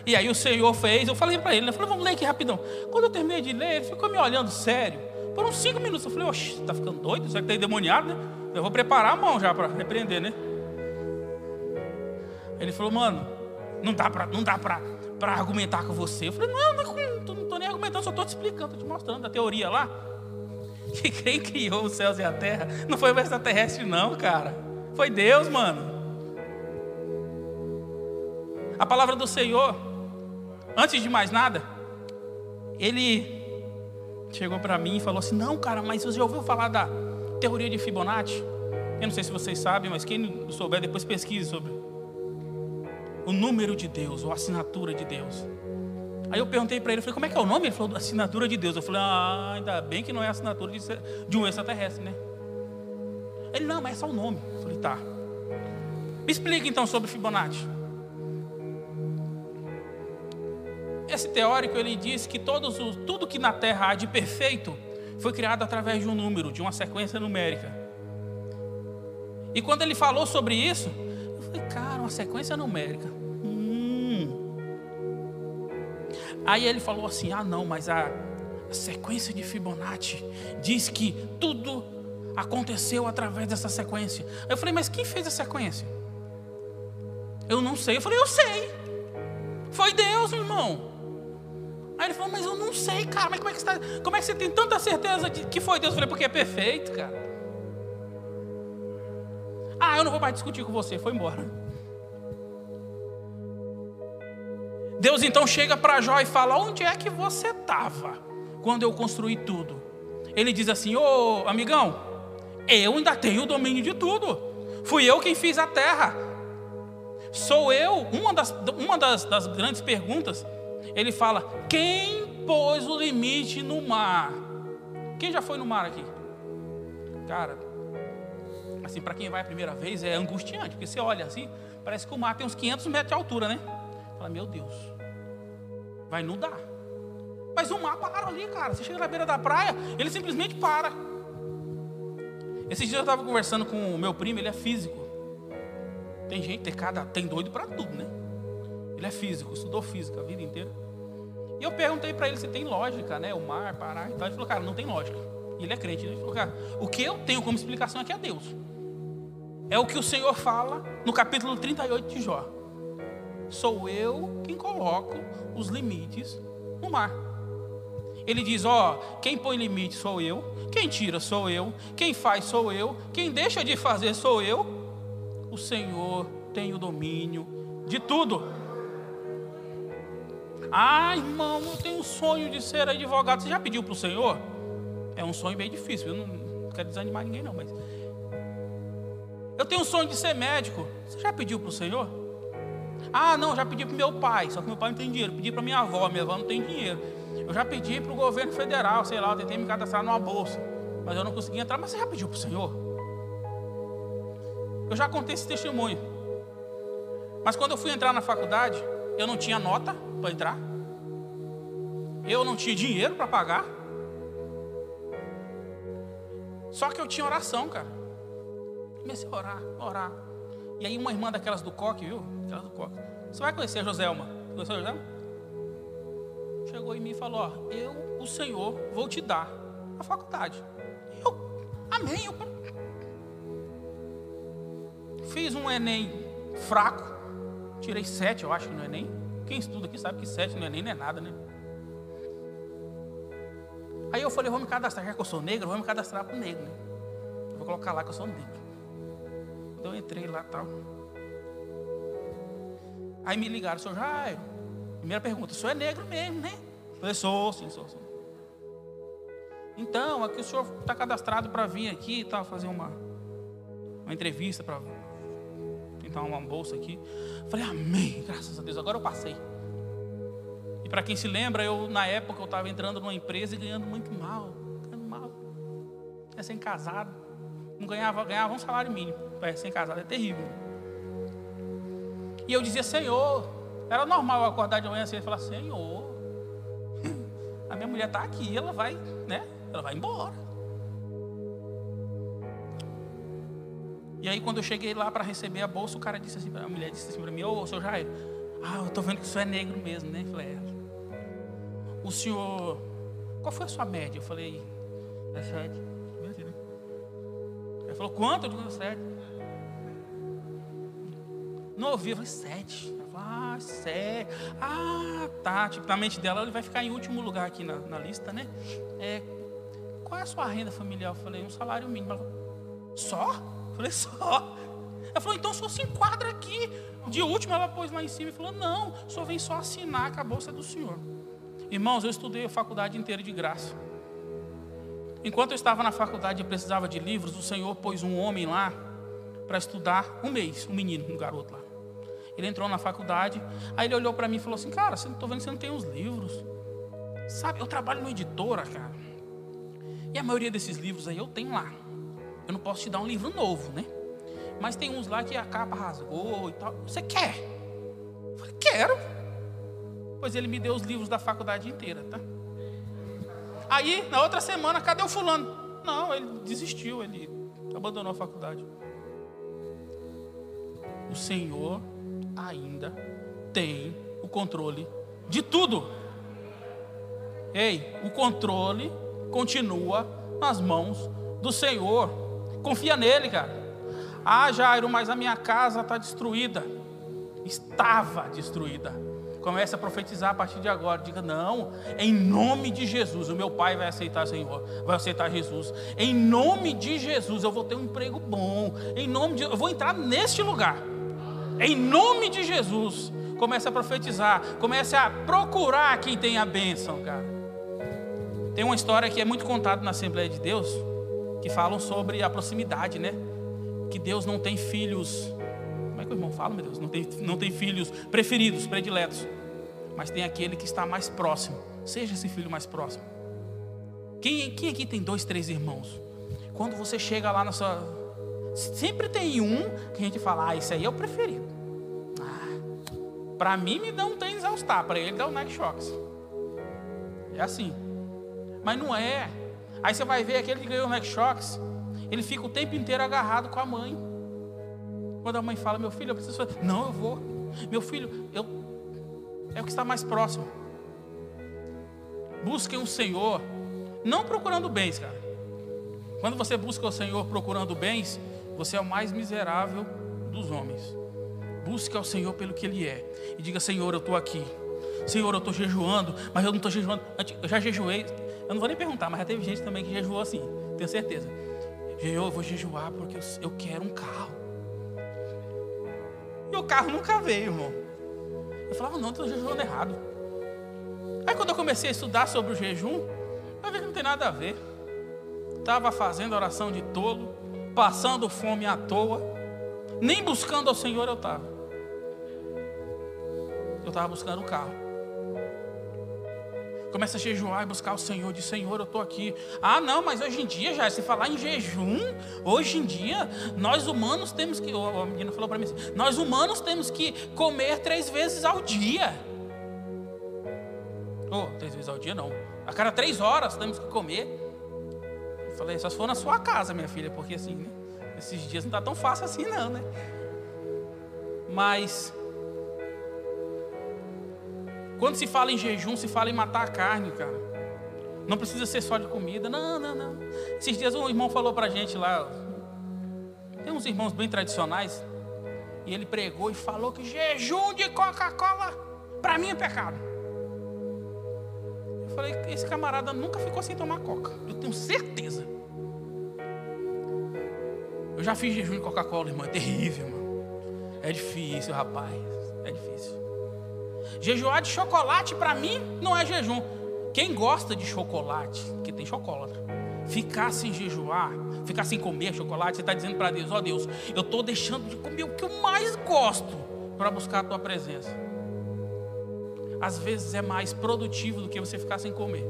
E aí o Senhor fez, eu falei para ele, eu falei, vamos ler aqui rapidão. Quando eu terminei de ler, ele ficou me olhando sério. Por uns cinco minutos. Eu falei, oxe, tá ficando doido? Será que tá endemoniado, né? Eu vou preparar a mão já para repreender, né? Ele falou, mano, não dá para não dá pra, pra argumentar com você. Eu falei, não, não, não tô nem argumentando, só tô te explicando, tô te mostrando a teoria lá. *laughs* Que quem criou os céus e a terra não foi o extraterrestre, não, cara. Foi Deus, mano. A palavra do Senhor, antes de mais nada, ele chegou para mim e falou assim: Não, cara, mas você já ouviu falar da teoria de Fibonacci? Eu não sei se vocês sabem, mas quem souber, depois pesquise sobre o número de Deus, ou a assinatura de Deus. Aí eu perguntei para ele, falei, como é que é o nome? Ele falou, assinatura de Deus. Eu falei, ah, ainda bem que não é assinatura de, de um extraterrestre, né? Ele, não, mas é só o nome. Eu falei, tá. Me explica então sobre Fibonacci. Esse teórico, ele diz que todos os, tudo que na Terra há de perfeito foi criado através de um número, de uma sequência numérica. E quando ele falou sobre isso, eu falei, cara, uma sequência numérica. Aí ele falou assim: ah, não, mas a, sequência de Fibonacci diz que tudo aconteceu através dessa sequência. Eu falei: mas quem fez a sequência? Eu não sei. Eu falei: eu sei. Foi Deus, irmão. Aí ele falou: mas eu não sei, cara. Mas como é que você, tá, como é que você tem tanta certeza de que foi Deus? Eu falei: porque é perfeito, cara. Ah, eu não vou mais discutir com você. Foi embora. Deus então chega para Jó e fala: Onde é que você estava quando eu construí tudo? Ele diz assim: Ô amigão, eu ainda tenho o domínio de tudo. Fui eu quem fiz a terra. Sou eu. Uma das, uma das, das grandes perguntas, ele fala: Quem pôs o limite no mar? Quem já foi no mar aqui? Cara, assim, para quem vai a primeira vez é angustiante, porque você olha assim, parece que o mar tem uns 500 metros de altura, né? Fala, meu Deus, vai dar. Mas o mar para ali, cara. Você chega na beira da praia, ele simplesmente para. Esses dias eu estava conversando com o meu primo, ele é físico. Tem gente, tem, cada, tem doido para tudo, né? Ele é físico, estudou física a vida inteira. E eu perguntei para ele se tem lógica, né? O mar parar e tal. Ele falou, cara, não tem lógica. E ele é crente. Né? Ele falou, cara, o que eu tenho como explicação aqui é Deus. É o que o Senhor fala no capítulo 38 de Jó sou eu quem coloco os limites no mar. Ele diz: Ó, quem põe limite sou eu, quem tira sou eu, quem faz sou eu, quem deixa de fazer sou eu. O Senhor tem o domínio de tudo. Ah, irmão, eu tenho um sonho de ser advogado. Você já pediu para o Senhor? É um sonho bem difícil, eu não quero desanimar ninguém, não, mas. Eu tenho um sonho de ser médico. Você já pediu para o Senhor? Ah, não, já pedi para meu pai, só que meu pai não tem dinheiro. Pedi para minha avó, minha avó não tem dinheiro. Eu já pedi para o governo federal, sei lá, eu tentei me cadastrar numa bolsa, mas eu não consegui entrar. Mas você já pediu para o Senhor? Eu já contei esse testemunho. Mas quando eu fui entrar na faculdade, eu não tinha nota para entrar. Eu não tinha dinheiro para pagar. Só que eu tinha oração, cara. Comecei a orar, orar. E aí uma irmã daquelas do coque, viu? Aquelas do coque. Você vai conhecer a Joselma. Conheceu a Joselma? Chegou em mim e falou, ó, eu, o Senhor, vou te dar a faculdade. Eu, amém. Eu fiz um Enem fraco. Tirei sete, eu acho, no Enem. Quem estuda aqui sabe que sete no Enem não é nada, né? Aí eu falei, vou me cadastrar, já que eu sou negro, vou me cadastrar para o negro, né? Vou colocar lá que eu sou negro. Então eu entrei lá tal. Aí me ligaram, senhor Jairo. Primeira pergunta, o senhor é negro mesmo, né? Falei, sou, sim, sou, sou. Então, aqui o senhor está cadastrado para vir aqui e tal, fazer uma, uma entrevista para tentar uma bolsa aqui. Falei, amém, graças a Deus, agora eu passei para quem se lembra, eu na época eu estava entrando numa empresa e ganhando muito mal, ganhando mal. É sem casado, não ganhava, ganhava um salário mínimo. É sem casado, é terrível. E eu dizia, Senhor, era normal eu acordar de manhã assim e falar, Senhor, a minha mulher está aqui, ela vai, né? Ela vai embora. E aí quando eu cheguei lá para receber a bolsa, o cara disse assim, a mulher disse assim para mim, ô, oh, seu Jair, ah, eu estou vendo que o senhor é negro mesmo, né? Eu falei, é o senhor, qual foi a sua média? Eu falei, é sete. Ele falou, quanto? Eu digo, sete. Não ouvi, eu falei, sete. Ela falou, ah, sete. Ah, tá. Tipo, na mente dela, ele vai ficar em último lugar aqui na, na lista, né? É, qual é a sua renda familiar? Eu falei, um salário mínimo. Ela falou, só? Eu falei, só. Ela falou, então senhor se enquadra aqui. De último, ela pôs lá em cima e falou, não, senhor vem só assinar com a bolsa do senhor. Irmãos, eu estudei a faculdade inteira de graça. Enquanto eu estava na faculdade e precisava de livros, o Senhor pôs um homem lá para estudar um mês, um menino, um garoto lá. Ele entrou na faculdade, aí ele olhou para mim e falou assim: Cara, você não estou vendo que você não tem os livros. Sabe, eu trabalho numa editora, cara. E a maioria desses livros aí eu tenho lá. Eu não posso te dar um livro novo, né? Mas tem uns lá que a capa rasgou e tal. Você quer? Eu falei, quero. Pois ele me deu os livros da faculdade inteira, tá? Aí, na outra semana, cadê o fulano? Não, ele desistiu, ele abandonou a faculdade. O Senhor ainda tem o controle de tudo. Ei, o controle continua nas mãos do Senhor. Confia nele, cara. Ah, Jairo, mas a minha casa está destruída. Estava destruída. Comece a profetizar a partir de agora. Diga: Não, em nome de Jesus, o meu pai vai aceitar Senhor, vai aceitar Jesus. Em nome de Jesus, eu vou ter um emprego bom. Em nome de eu vou entrar neste lugar. Em nome de Jesus, comece a profetizar, comece a procurar quem tem a bênção, cara. Tem uma história que é muito contada na Assembleia de Deus, que falam sobre a proximidade, né? Que Deus não tem filhos o irmão fala, meu Deus? Não tem, não tem filhos preferidos, prediletos. Mas tem aquele que está mais próximo. Seja esse filho mais próximo. Quem, quem aqui tem dois, três irmãos? Quando você chega lá na sua. Sempre tem um que a gente fala, ah, esse aí é o preferido. Ah, para mim me dá um tênis all para ele dá um Nike Shox. É assim. Mas não é. Aí você vai ver aquele que ganhou o Nike Shox, ele fica o tempo inteiro agarrado com a mãe. Quando a mãe fala, meu filho, eu preciso fazer. Não, eu vou. Meu filho, eu é o que está mais próximo. Busquem o Senhor, não procurando bens, cara. Quando você busca o Senhor procurando bens, você é o mais miserável dos homens. Busque ao Senhor pelo que Ele é. E diga, Senhor, eu estou aqui. Senhor, eu estou jejuando, mas eu não estou jejuando. Eu já jejuei. Eu não vou nem perguntar, mas já teve gente também que jejuou assim, tenho certeza. Eu vou jejuar porque eu quero um carro. E o carro nunca veio, irmão. Eu falava, não, estou jejuando errado. Aí quando eu comecei a estudar sobre o jejum, eu vi que não tem nada a ver. Estava fazendo oração de tolo, passando fome à toa, nem buscando ao Senhor eu estava. Eu estava buscando o carro. Começa a jejuar e buscar o Senhor, diz, Senhor, eu estou aqui. Ah, não, mas hoje em dia, já, se falar em jejum, hoje em dia, nós humanos temos que, a menina falou para mim assim, nós humanos temos que comer três vezes ao dia. Oh, três vezes ao dia não. A cada três horas temos que comer. Eu falei, só se for na sua casa, minha filha, porque assim, né? Esses dias não está tão fácil assim não, né? Mas quando se fala em jejum, se fala em matar a carne, cara. Não precisa ser só de comida. Não, não, não. Esses dias um irmão falou pra gente lá. Tem uns irmãos bem tradicionais. E ele pregou e falou que jejum de Coca-Cola para mim é pecado. Eu falei, esse camarada nunca ficou sem tomar coca. Eu tenho certeza. Eu já fiz jejum de Coca-Cola, irmão. É terrível, irmão. É difícil, rapaz. É difícil. Jejuar de chocolate para mim não é jejum. Quem gosta de chocolate, que tem chocolate, ficar sem jejuar, ficar sem comer chocolate, você está dizendo para Deus: Ó oh Deus, eu estou deixando de comer o que eu mais gosto para buscar a tua presença. Às vezes é mais produtivo do que você ficar sem comer.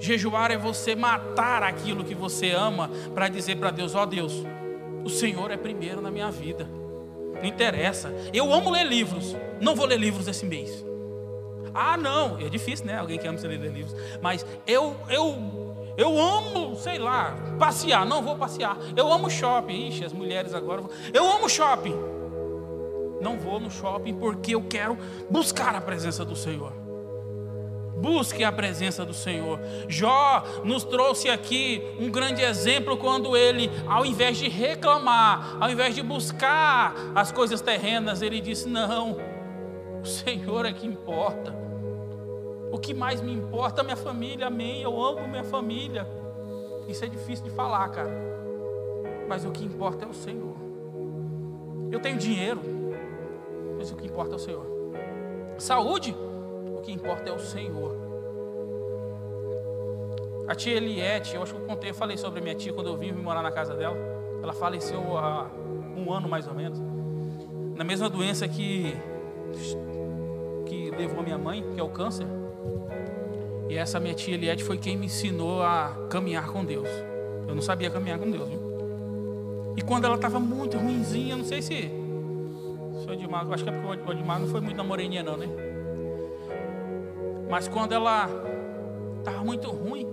Jejuar é você matar aquilo que você ama para dizer para Deus: Ó oh Deus, o Senhor é primeiro na minha vida. Não interessa. Eu amo ler livros. Não vou ler livros esse mês. Ah, não. É difícil, né? Alguém que ama ler livros. Mas eu, eu, eu amo, sei lá, passear. Não vou passear. Eu amo shopping. Ixi, as mulheres agora. Eu amo shopping. Não vou no shopping porque eu quero buscar a presença do Senhor. Busque a presença do Senhor. Jó nos trouxe aqui um grande exemplo quando ele, ao invés de reclamar, ao invés de buscar as coisas terrenas, ele disse: Não, o Senhor é que importa. O que mais me importa é minha família, amém. Eu amo minha família. Isso é difícil de falar, cara. Mas o que importa é o Senhor. Eu tenho dinheiro, mas o que importa é o Senhor. Saúde, o que importa é o Senhor. A tia Eliette, eu acho que eu contei, eu falei sobre a minha tia quando eu vim morar na casa dela. Ela faleceu há um ano mais ou menos. Na mesma doença que, que levou a minha mãe, que é o câncer. E essa minha tia Eliette foi quem me ensinou a caminhar com Deus. Eu não sabia caminhar com Deus, viu? E quando ela estava muito ruimzinha, não sei se. O Edmar, acho que é porque o Edmar não foi muito na moreninha, não, né? Mas quando ela estava muito ruim,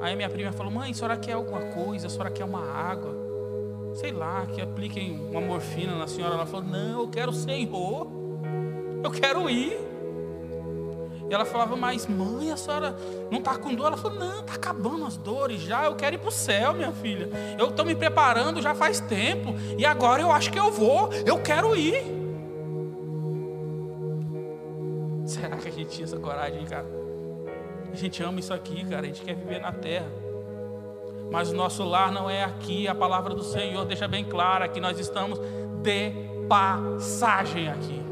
aí minha prima falou: Mãe, a senhora quer alguma coisa? A senhora quer uma água? Sei lá, que apliquem uma morfina na senhora. Ela falou: Não, eu quero o Senhor. Eu quero ir. E ela falava, mas mãe, a senhora não está com dor? Ela falou, não, está acabando as dores já, eu quero ir para o céu, minha filha. Eu estou me preparando já faz tempo, e agora eu acho que eu vou, eu quero ir. Tinha essa coragem, cara? A gente ama isso aqui, cara. A gente quer viver na terra. Mas o nosso lar não é aqui. A palavra do Senhor deixa bem clara que nós estamos de passagem aqui.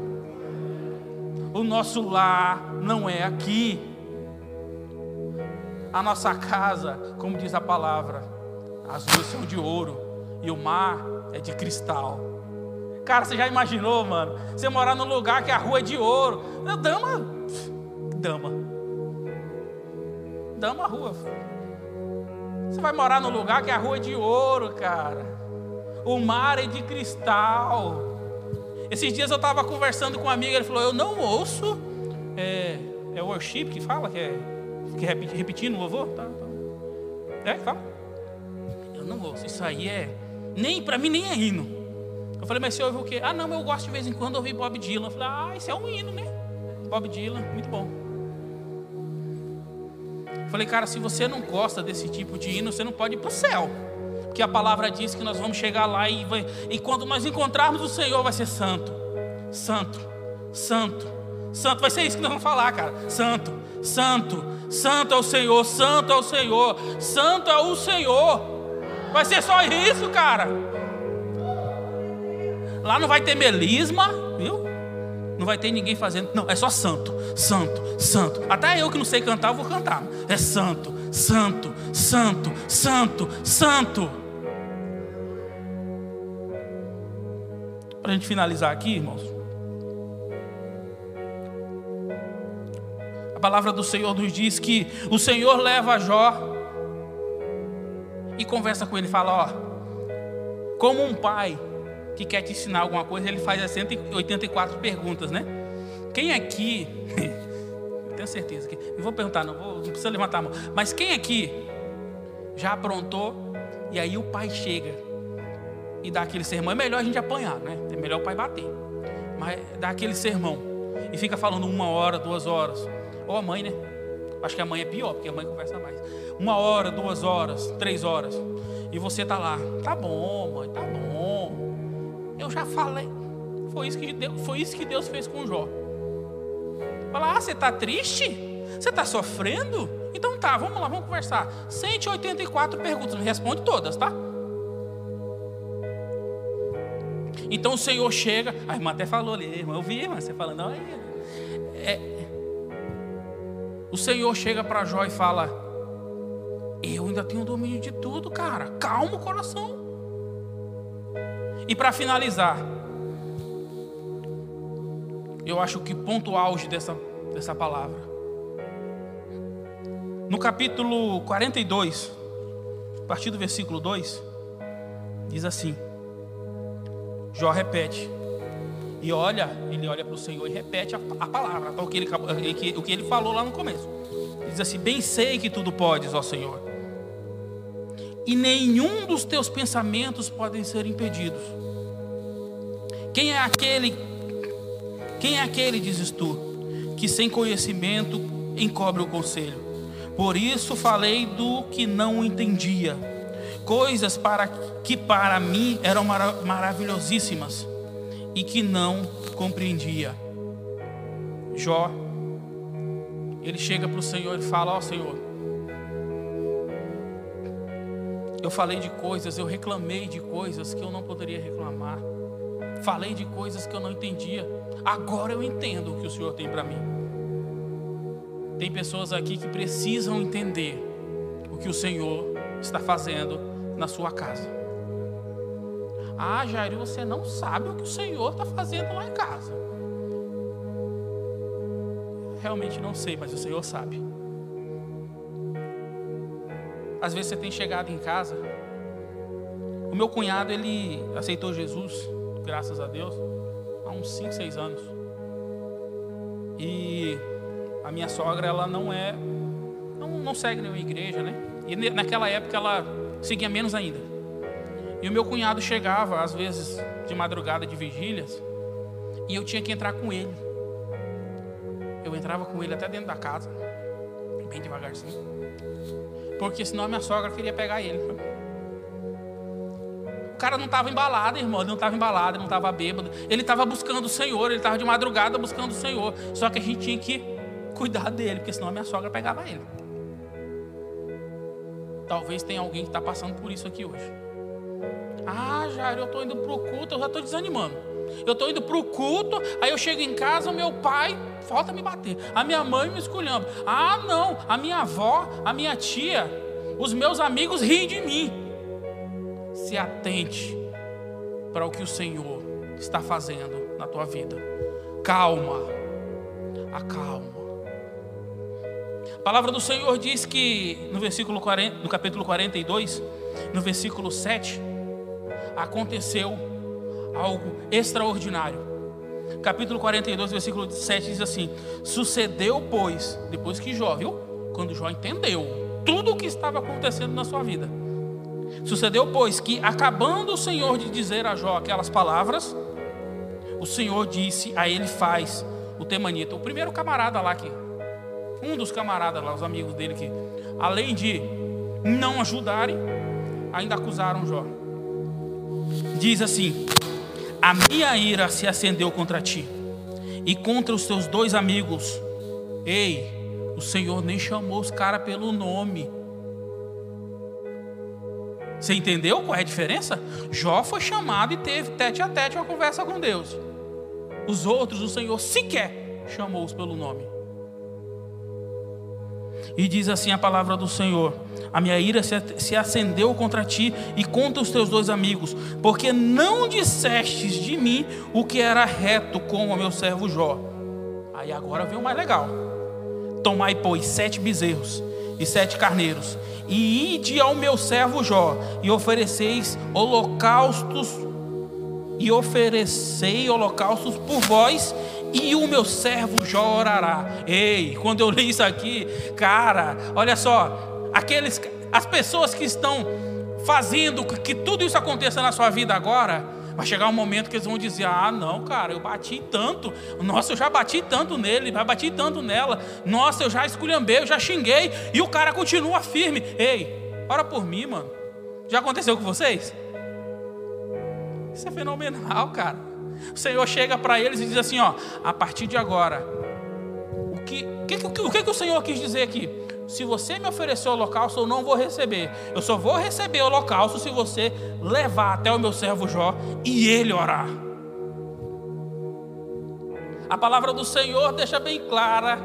O nosso lar não é aqui. A nossa casa, como diz a palavra, as ruas são de ouro e o mar é de cristal. Cara, você já imaginou, mano? Você morar num lugar que a rua é de ouro. Dama. Dama. Dama rua. Você vai morar num lugar que a rua é de ouro, cara. O mar é de cristal. Esses dias eu estava conversando com um amigo, ele falou: Eu não ouço. É, é worship que fala, que é, que é repetindo louvor? Tá, tá. É, fala. Eu não ouço. Isso aí é. Nem, para mim, nem é hino. Eu falei, mas você ouve o quê? Ah, não, eu gosto de vez em quando ouvir Bob Dylan. Eu falei, ah, isso é um hino, né? Bob Dylan, muito bom. Eu falei, cara, se você não gosta desse tipo de hino, você não pode ir para o céu. Porque a palavra diz que nós vamos chegar lá e, vai, e quando nós encontrarmos o Senhor, vai ser santo, santo, santo, santo. Vai ser isso que nós vamos falar, cara. Santo, santo, santo é o Senhor, santo é o Senhor, santo é o Senhor. Vai ser só isso, cara. Lá não vai ter melisma, viu? Não vai ter ninguém fazendo. Não, é só santo, santo, santo. Até eu que não sei cantar, eu vou cantar. É santo, santo, santo, santo, santo. Para a gente finalizar aqui, irmãos. A palavra do Senhor nos diz que o Senhor leva Jó e conversa com ele, fala, ó, como um pai que quer te ensinar alguma coisa, ele faz as 184 perguntas, né? Quem aqui, eu *laughs* tenho certeza que, não vou perguntar, não, vou, não precisa levantar a mão, mas quem aqui já aprontou e aí o pai chega e dá aquele sermão? É melhor a gente apanhar, né? É melhor o pai bater, mas dá aquele sermão e fica falando uma hora, duas horas, ou a mãe, né? Acho que a mãe é pior, porque a mãe conversa mais. Uma hora, duas horas, três horas. E você tá lá. Tá bom, mãe, tá bom. Eu já falei. Foi isso que Deus, foi isso que Deus fez com Jó. Fala, ah, você está triste? Você está sofrendo? Então tá, vamos lá, vamos conversar. 184 perguntas, me responde todas, tá? Então o Senhor chega, a irmã até falou ali, irmã, eu vi, irmã, você falando, não, é, o Senhor chega para Jó e fala: Eu ainda tenho domínio de tudo, cara, calma o coração. E para finalizar, eu acho que ponto auge dessa, dessa palavra. No capítulo 42, a partir do versículo 2, diz assim: Jó repete, e olha, ele olha para o Senhor e repete a, a palavra, o que, ele, o que ele falou lá no começo. Diz assim: Bem sei que tudo podes, ó Senhor, e nenhum dos teus pensamentos podem ser impedidos. Quem é aquele, quem é aquele, dizes tu, que sem conhecimento encobre o conselho? Por isso falei do que não entendia, coisas para que para mim eram maravilhosíssimas e que não compreendia. Jó, ele chega para o Senhor e fala: Ó oh, Senhor, Eu falei de coisas, eu reclamei de coisas que eu não poderia reclamar. Falei de coisas que eu não entendia. Agora eu entendo o que o Senhor tem para mim. Tem pessoas aqui que precisam entender o que o Senhor está fazendo na sua casa. Ah, Jair, você não sabe o que o Senhor está fazendo lá em casa. Realmente não sei, mas o Senhor sabe. Às vezes você tem chegado em casa. O meu cunhado, ele aceitou Jesus, graças a Deus, há uns 5, 6 anos. E a minha sogra, ela não é, não, não segue nenhuma igreja, né? E naquela época ela seguia menos ainda. E o meu cunhado chegava, às vezes, de madrugada, de vigílias, e eu tinha que entrar com ele. Eu entrava com ele até dentro da casa, bem devagarzinho. Porque senão a minha sogra queria pegar ele. O cara não estava embalado, irmão. Ele não estava embalado, ele não estava bêbado. Ele estava buscando o Senhor, ele estava de madrugada buscando o Senhor. Só que a gente tinha que cuidar dele, porque senão a minha sogra pegava ele. Talvez tenha alguém que está passando por isso aqui hoje. Ah, Jair, eu estou indo para o culto, eu já estou desanimando. Eu estou indo para o culto, aí eu chego em casa, o meu pai falta me bater. A minha mãe me esculhamba. Ah, não, a minha avó, a minha tia, os meus amigos riem de mim. Se atente para o que o Senhor está fazendo na tua vida. Calma, acalma. A palavra do Senhor diz que no versículo 40, no capítulo 42, no versículo 7, aconteceu algo extraordinário capítulo 42, versículo 7 diz assim: Sucedeu, pois, depois que Jó, viu? Quando Jó entendeu tudo o que estava acontecendo na sua vida. Sucedeu, pois, que acabando o Senhor de dizer a Jó aquelas palavras, o Senhor disse a ele: Faz o temanita, o primeiro camarada lá que, um dos camaradas lá, os amigos dele que, além de não ajudarem, ainda acusaram Jó. Diz assim: a minha ira se acendeu contra ti, e contra os teus dois amigos. Ei, o Senhor nem chamou os caras pelo nome. Você entendeu qual é a diferença? Jó foi chamado e teve tete a tete uma conversa com Deus. Os outros, o Senhor sequer chamou-os pelo nome. E diz assim a palavra do Senhor: A minha ira se acendeu contra ti e contra os teus dois amigos, porque não dissestes de mim o que era reto como o meu servo Jó. Aí agora vem o mais legal: Tomai, pois, sete bezerros e sete carneiros, e ide ao meu servo Jó, e ofereceis holocaustos, e oferecei holocaustos por vós, e o meu servo Jó orará. Ei, quando eu li isso aqui, cara, olha só, aqueles, as pessoas que estão fazendo que tudo isso aconteça na sua vida agora, vai chegar um momento que eles vão dizer: Ah, não, cara, eu bati tanto. Nossa, eu já bati tanto nele, vai bati tanto nela. Nossa, eu já esculhambei, eu já xinguei. E o cara continua firme. Ei, ora por mim, mano. Já aconteceu com vocês? Isso é fenomenal, cara. O Senhor chega para eles e diz assim: Ó, a partir de agora, o que, o que, o que, o Senhor quis dizer aqui? se você me oferecer o holocausto, eu não vou receber. Eu só vou receber o holocausto se você levar até o meu servo Jó e ele orar. A palavra do Senhor deixa bem clara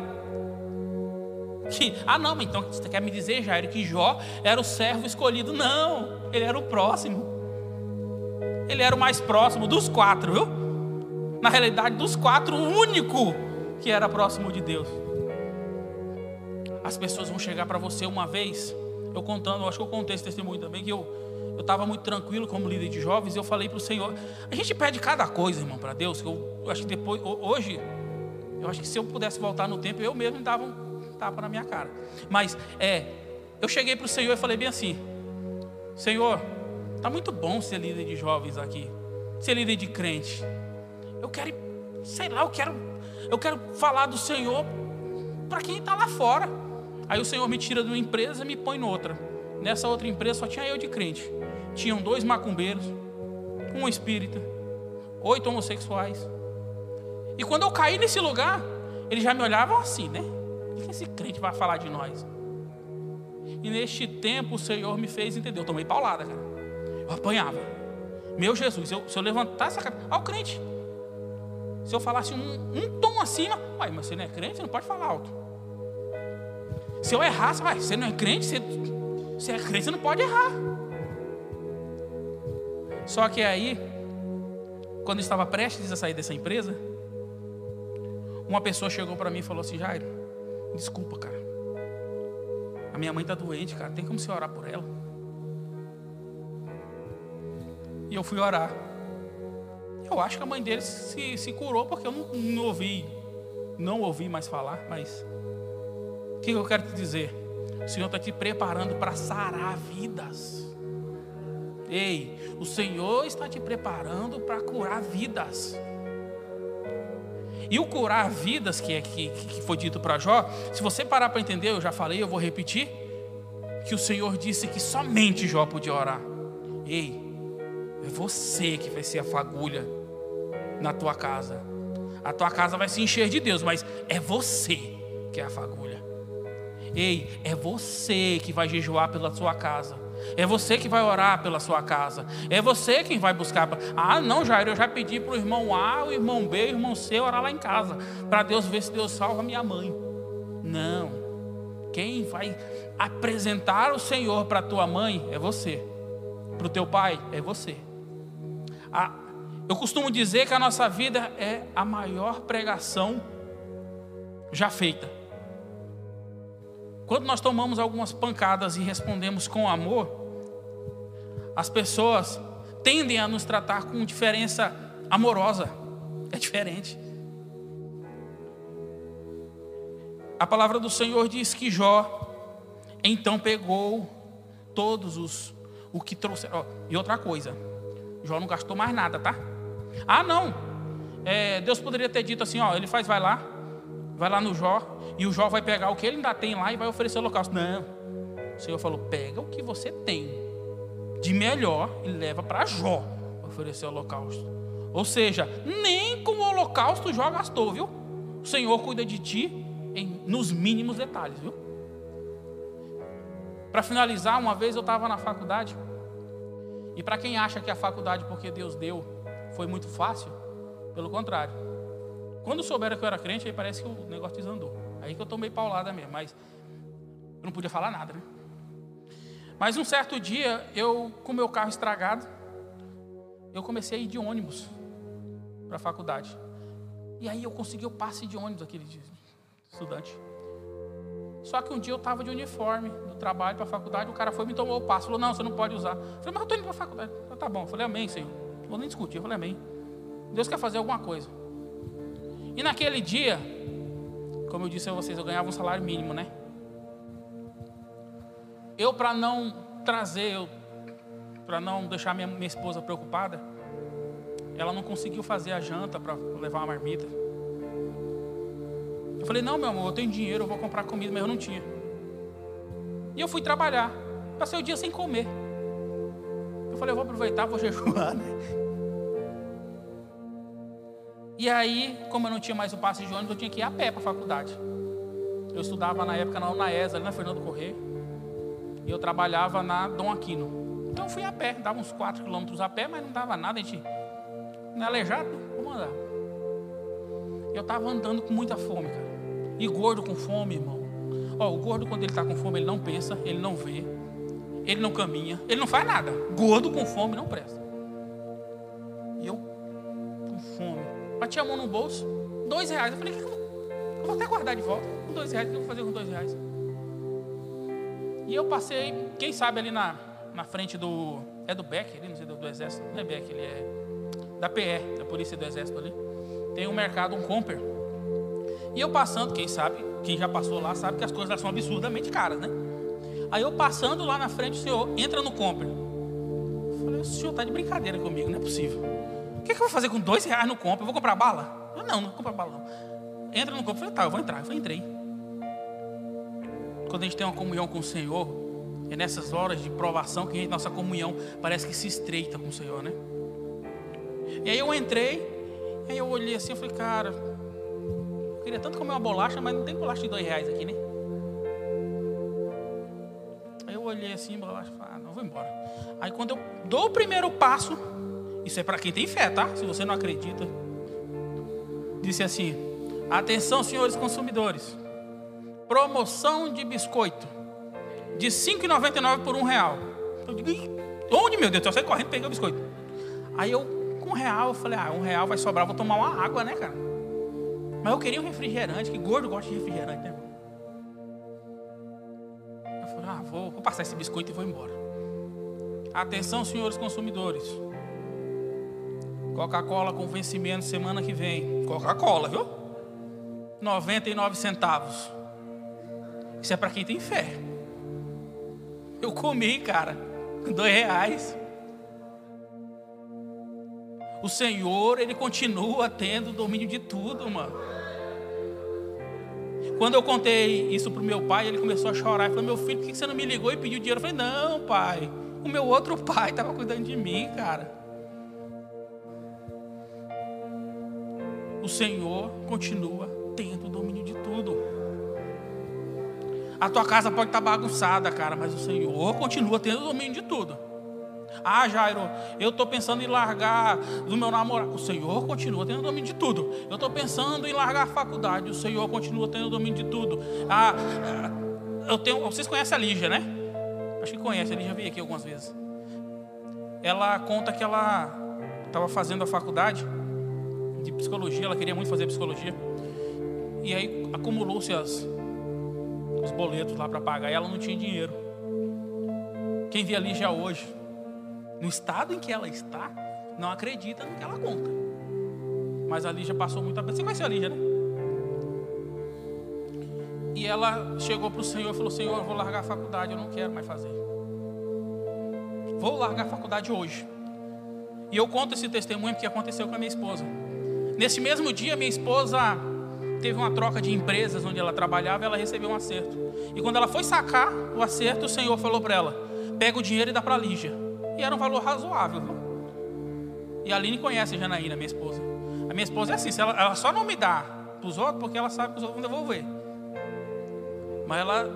que, *laughs* ah não, então você quer me dizer, Jair, que Jó era o servo escolhido? Não, ele era o próximo. Ele era o mais próximo dos quatro, viu? Na realidade, dos quatro, o único que era próximo de Deus as pessoas vão chegar para você uma vez. Eu contando, eu acho que eu contei esse testemunho também, que eu estava muito tranquilo como líder de jovens, e eu falei para o Senhor, a gente pede cada coisa, irmão, para Deus, que eu, eu, acho que depois, hoje, eu acho que se eu pudesse voltar no tempo, eu mesmo dava um tapa na minha cara. Mas, é, eu cheguei para o Senhor e falei bem assim, Senhor, tá muito bom ser líder de jovens aqui, ser líder de crente. Eu quero, sei lá, eu quero, eu quero falar do Senhor para quem está lá fora. Aí o Senhor me tira de uma empresa e me põe noutra. Nessa outra empresa só tinha eu de crente. Tinham dois macumbeiros, um espírita, oito homossexuais. E quando eu caí nesse lugar, eles já me olhavam assim, né? O que esse crente vai falar de nós? E neste tempo o Senhor me fez entender. Eu tomei paulada, cara. Eu apanhava. Meu Jesus, eu, se eu levantasse a cabeça. Olha o crente. Se eu falasse um, um tom acima, uai, mas você não é crente, você não pode falar alto. Se eu errar, você, vai, você não é crente, você, você é crente, você não pode errar. Só que aí, quando eu estava prestes a sair dessa empresa, uma pessoa chegou para mim e falou assim: Jairo, desculpa, cara. A minha mãe está doente, cara. Tem como você orar por ela? E eu fui orar. Eu acho que a mãe dele se, se curou porque eu não, não ouvi, não ouvi mais falar, mas o que eu quero te dizer? O Senhor está te preparando para sarar vidas. Ei, o Senhor está te preparando para curar vidas. E o curar vidas, que, é, que, que foi dito para Jó, se você parar para entender, eu já falei, eu vou repetir, que o Senhor disse que somente Jó podia orar. Ei, é você que vai ser a fagulha na tua casa. A tua casa vai se encher de Deus, mas é você que é a fagulha. Ei, é você que vai jejuar pela sua casa. É você que vai orar pela sua casa. É você quem vai buscar. Ah, não, Jair, eu já pedi para o irmão A, o irmão B, o irmão C orar lá em casa. Para Deus ver se Deus salva minha mãe. Não. Quem vai apresentar o Senhor para tua mãe é você. Para o teu pai é você. Eu costumo dizer que a nossa vida é a maior pregação já feita. Quando nós tomamos algumas pancadas e respondemos com amor, as pessoas tendem a nos tratar com diferença amorosa. É diferente. A palavra do Senhor diz que Jó então pegou todos os o que trouxeram. e outra coisa, Jó não gastou mais nada, tá? Ah, não. É, Deus poderia ter dito assim, ó, ele faz, vai lá, vai lá no Jó, e o Jó vai pegar o que ele ainda tem lá e vai oferecer o holocausto. Não. O Senhor falou: pega o que você tem de melhor e leva para Jó oferecer o holocausto. Ou seja, nem com o holocausto já gastou, viu? O Senhor cuida de ti em, nos mínimos detalhes, viu? Para finalizar, uma vez eu estava na faculdade, e para quem acha que a faculdade, porque Deus deu, foi muito fácil, pelo contrário. Quando souberam que eu era crente, aí parece que o negócio desandou. Aí que eu tomei paulada mesmo, mas eu não podia falar nada, né? Mas um certo dia, eu com meu carro estragado, eu comecei a ir de ônibus para a faculdade. E aí eu consegui o passe de ônibus aquele dia, estudante. Só que um dia eu estava de uniforme do trabalho para a faculdade, o cara foi me tomou o passo, falou, não, você não pode usar. Eu falei, mas eu estou indo para a faculdade. Eu, tá bom, eu falei, amém, Senhor. Vou nem discutir, eu falei, amém. Deus quer fazer alguma coisa. E naquele dia, como eu disse a vocês, eu ganhava um salário mínimo, né? Eu, para não trazer, para não deixar minha, minha esposa preocupada, ela não conseguiu fazer a janta para levar uma marmita. Eu falei, não, meu amor, eu tenho dinheiro, eu vou comprar comida, mas eu não tinha. E eu fui trabalhar. Passei o dia sem comer. Falei, eu vou aproveitar, vou jejuar, né? E aí, como eu não tinha mais o passe de ônibus, eu tinha que ir a pé para a faculdade. Eu estudava na época na UNAES, ali na Fernando Corrêa. E eu trabalhava na Dom Aquino. Então eu fui a pé, dava uns 4 quilômetros a pé, mas não dava nada, a gente não é aleijado, vamos andar. Eu estava andando com muita fome, cara. E gordo com fome, irmão. Ó, o gordo, quando ele está com fome, ele não pensa, ele não vê, ele não caminha, ele não faz nada. Gordo com fome não presta. E eu, com fome, bati a mão no bolso, dois reais. Eu falei, que eu, vou, até guardar de volta. Com dois reais, o que eu vou fazer com dois reais? E eu passei, quem sabe ali na, na frente do. É do BEC, ali, não sei do, do Exército, não é BEC, ele é da PE, da Polícia do Exército ali. Tem um mercado, um Comper. E eu passando, quem sabe, quem já passou lá sabe que as coisas são absurdamente caras, né? Aí eu passando lá na frente, o senhor entra no Comper. Eu falei, o senhor está de brincadeira comigo, não é possível. O que, é que eu vou fazer com dois reais no Comper? Eu vou comprar bala? Eu, não, não vou comprar bala não. Entra no Comper. Eu falei, tá, eu vou entrar. Eu falei, entrei. Quando a gente tem uma comunhão com o Senhor, é nessas horas de provação que a gente, nossa comunhão parece que se estreita com o Senhor, né? E aí eu entrei, aí eu olhei assim, eu falei, cara, eu queria tanto comer uma bolacha, mas não tem bolacha de dois reais aqui, né? Aí eu olhei assim, e falei, ah, não, vou embora. Aí quando eu dou o primeiro passo, isso é para quem tem fé, tá? Se você não acredita, disse assim: atenção, senhores consumidores, promoção de biscoito de R$ 5,99 por um real. Eu digo, onde, meu Deus? Eu saí correndo e peguei o biscoito. Aí eu, com um real, eu falei, ah, um real vai sobrar, vou tomar uma água, né, cara? Mas eu queria um refrigerante, que gordo gosta de refrigerante, né? Ah, vou, vou passar esse biscoito e vou embora. Atenção, senhores consumidores. Coca-Cola com vencimento semana que vem. Coca-Cola, viu? 99 centavos. Isso é para quem tem fé. Eu comi, cara, dois reais. O Senhor, Ele continua tendo domínio de tudo, mano. Quando eu contei isso para o meu pai, ele começou a chorar. Ele falou: Meu filho, por que você não me ligou e pediu dinheiro? Eu falei: Não, pai. O meu outro *laughs* pai estava cuidando de mim, cara. O Senhor continua tendo domínio de tudo. A tua casa pode estar tá bagunçada, cara, mas o Senhor continua tendo domínio de tudo. Ah, Jairo, eu estou pensando em largar do meu namorado. O Senhor continua tendo domínio de tudo. Eu estou pensando em largar a faculdade. O Senhor continua tendo domínio de tudo. Ah, eu tenho. Vocês conhecem a Lígia, né? Acho que conhece, a Lígia veio aqui algumas vezes. Ela conta que ela estava fazendo a faculdade de psicologia, ela queria muito fazer psicologia. E aí acumulou-se os boletos lá para pagar e ela não tinha dinheiro. Quem vê a Lígia hoje no estado em que ela está, não acredita no que ela conta. Mas a Lígia passou muita. Você conhece a Lígia, né? E ela chegou para o Senhor e falou: Senhor, eu vou largar a faculdade, eu não quero mais fazer. Vou largar a faculdade hoje. E eu conto esse testemunho porque aconteceu com a minha esposa. Nesse mesmo dia, minha esposa teve uma troca de empresas onde ela trabalhava, ela recebeu um acerto. E quando ela foi sacar o acerto, o Senhor falou para ela: pega o dinheiro e dá para a Lígia. E era um valor razoável. Viu? E a Aline conhece a Janaína, minha esposa. A minha esposa é assim, ela, ela só não me dá para os outros porque ela sabe que os outros vão devolver. Mas ela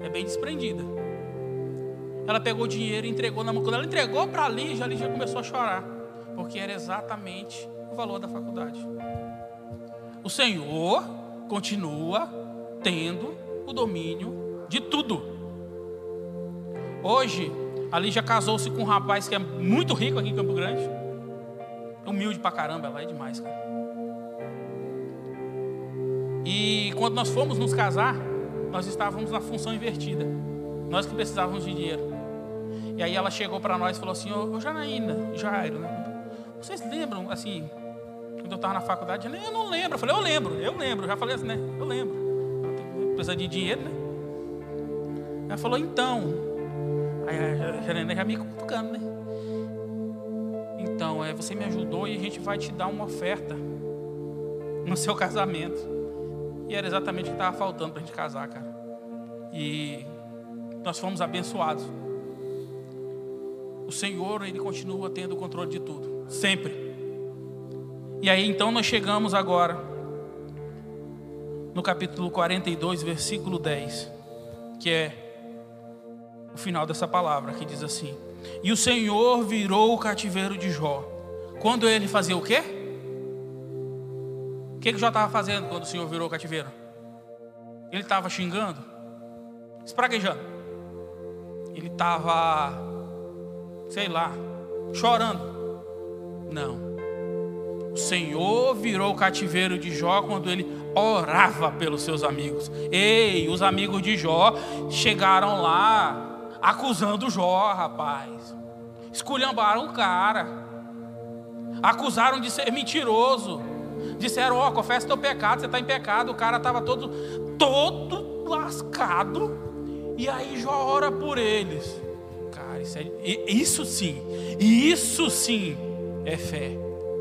é bem desprendida. Ela pegou o dinheiro e entregou na mão. Quando ela entregou para a Lígia, a Lígia começou a chorar. Porque era exatamente o valor da faculdade. O Senhor continua tendo o domínio de tudo. Hoje, a Lígia casou-se com um rapaz que é muito rico aqui em Campo Grande. Humilde pra caramba, ela é demais, cara. E quando nós fomos nos casar, nós estávamos na função invertida. Nós que precisávamos de dinheiro. E aí ela chegou para nós e falou assim: Ô Janaína, Jairo, né? vocês lembram, assim, quando eu estava na faculdade? Eu não lembro. Eu falei: Eu lembro, eu lembro. Já falei assim, né? Eu lembro. Precisa de dinheiro, né? Ela falou: Então. A Janaína já me cutucando, né? Então, é, você me ajudou e a gente vai te dar uma oferta no seu casamento. E era exatamente o que estava faltando para a gente casar, cara. E nós fomos abençoados. O Senhor, Ele continua tendo o controle de tudo, sempre. E aí então nós chegamos agora no capítulo 42, versículo 10, que é o final dessa palavra, que diz assim: E o Senhor virou o cativeiro de Jó. Quando ele fazia o quê? O que, que Jó estava fazendo quando o Senhor virou o cativeiro? Ele estava xingando, espraguejando. Ele estava, sei lá, chorando. Não. O Senhor virou o cativeiro de Jó quando ele orava pelos seus amigos. Ei, os amigos de Jó chegaram lá acusando Jó, rapaz. Esculhambaram o cara. Acusaram de ser mentiroso. Disseram, ó, oh, confessa teu pecado, você está em pecado. O cara estava todo, todo lascado. E aí Jó ora por eles. Cara, isso, é, isso sim, isso sim é fé.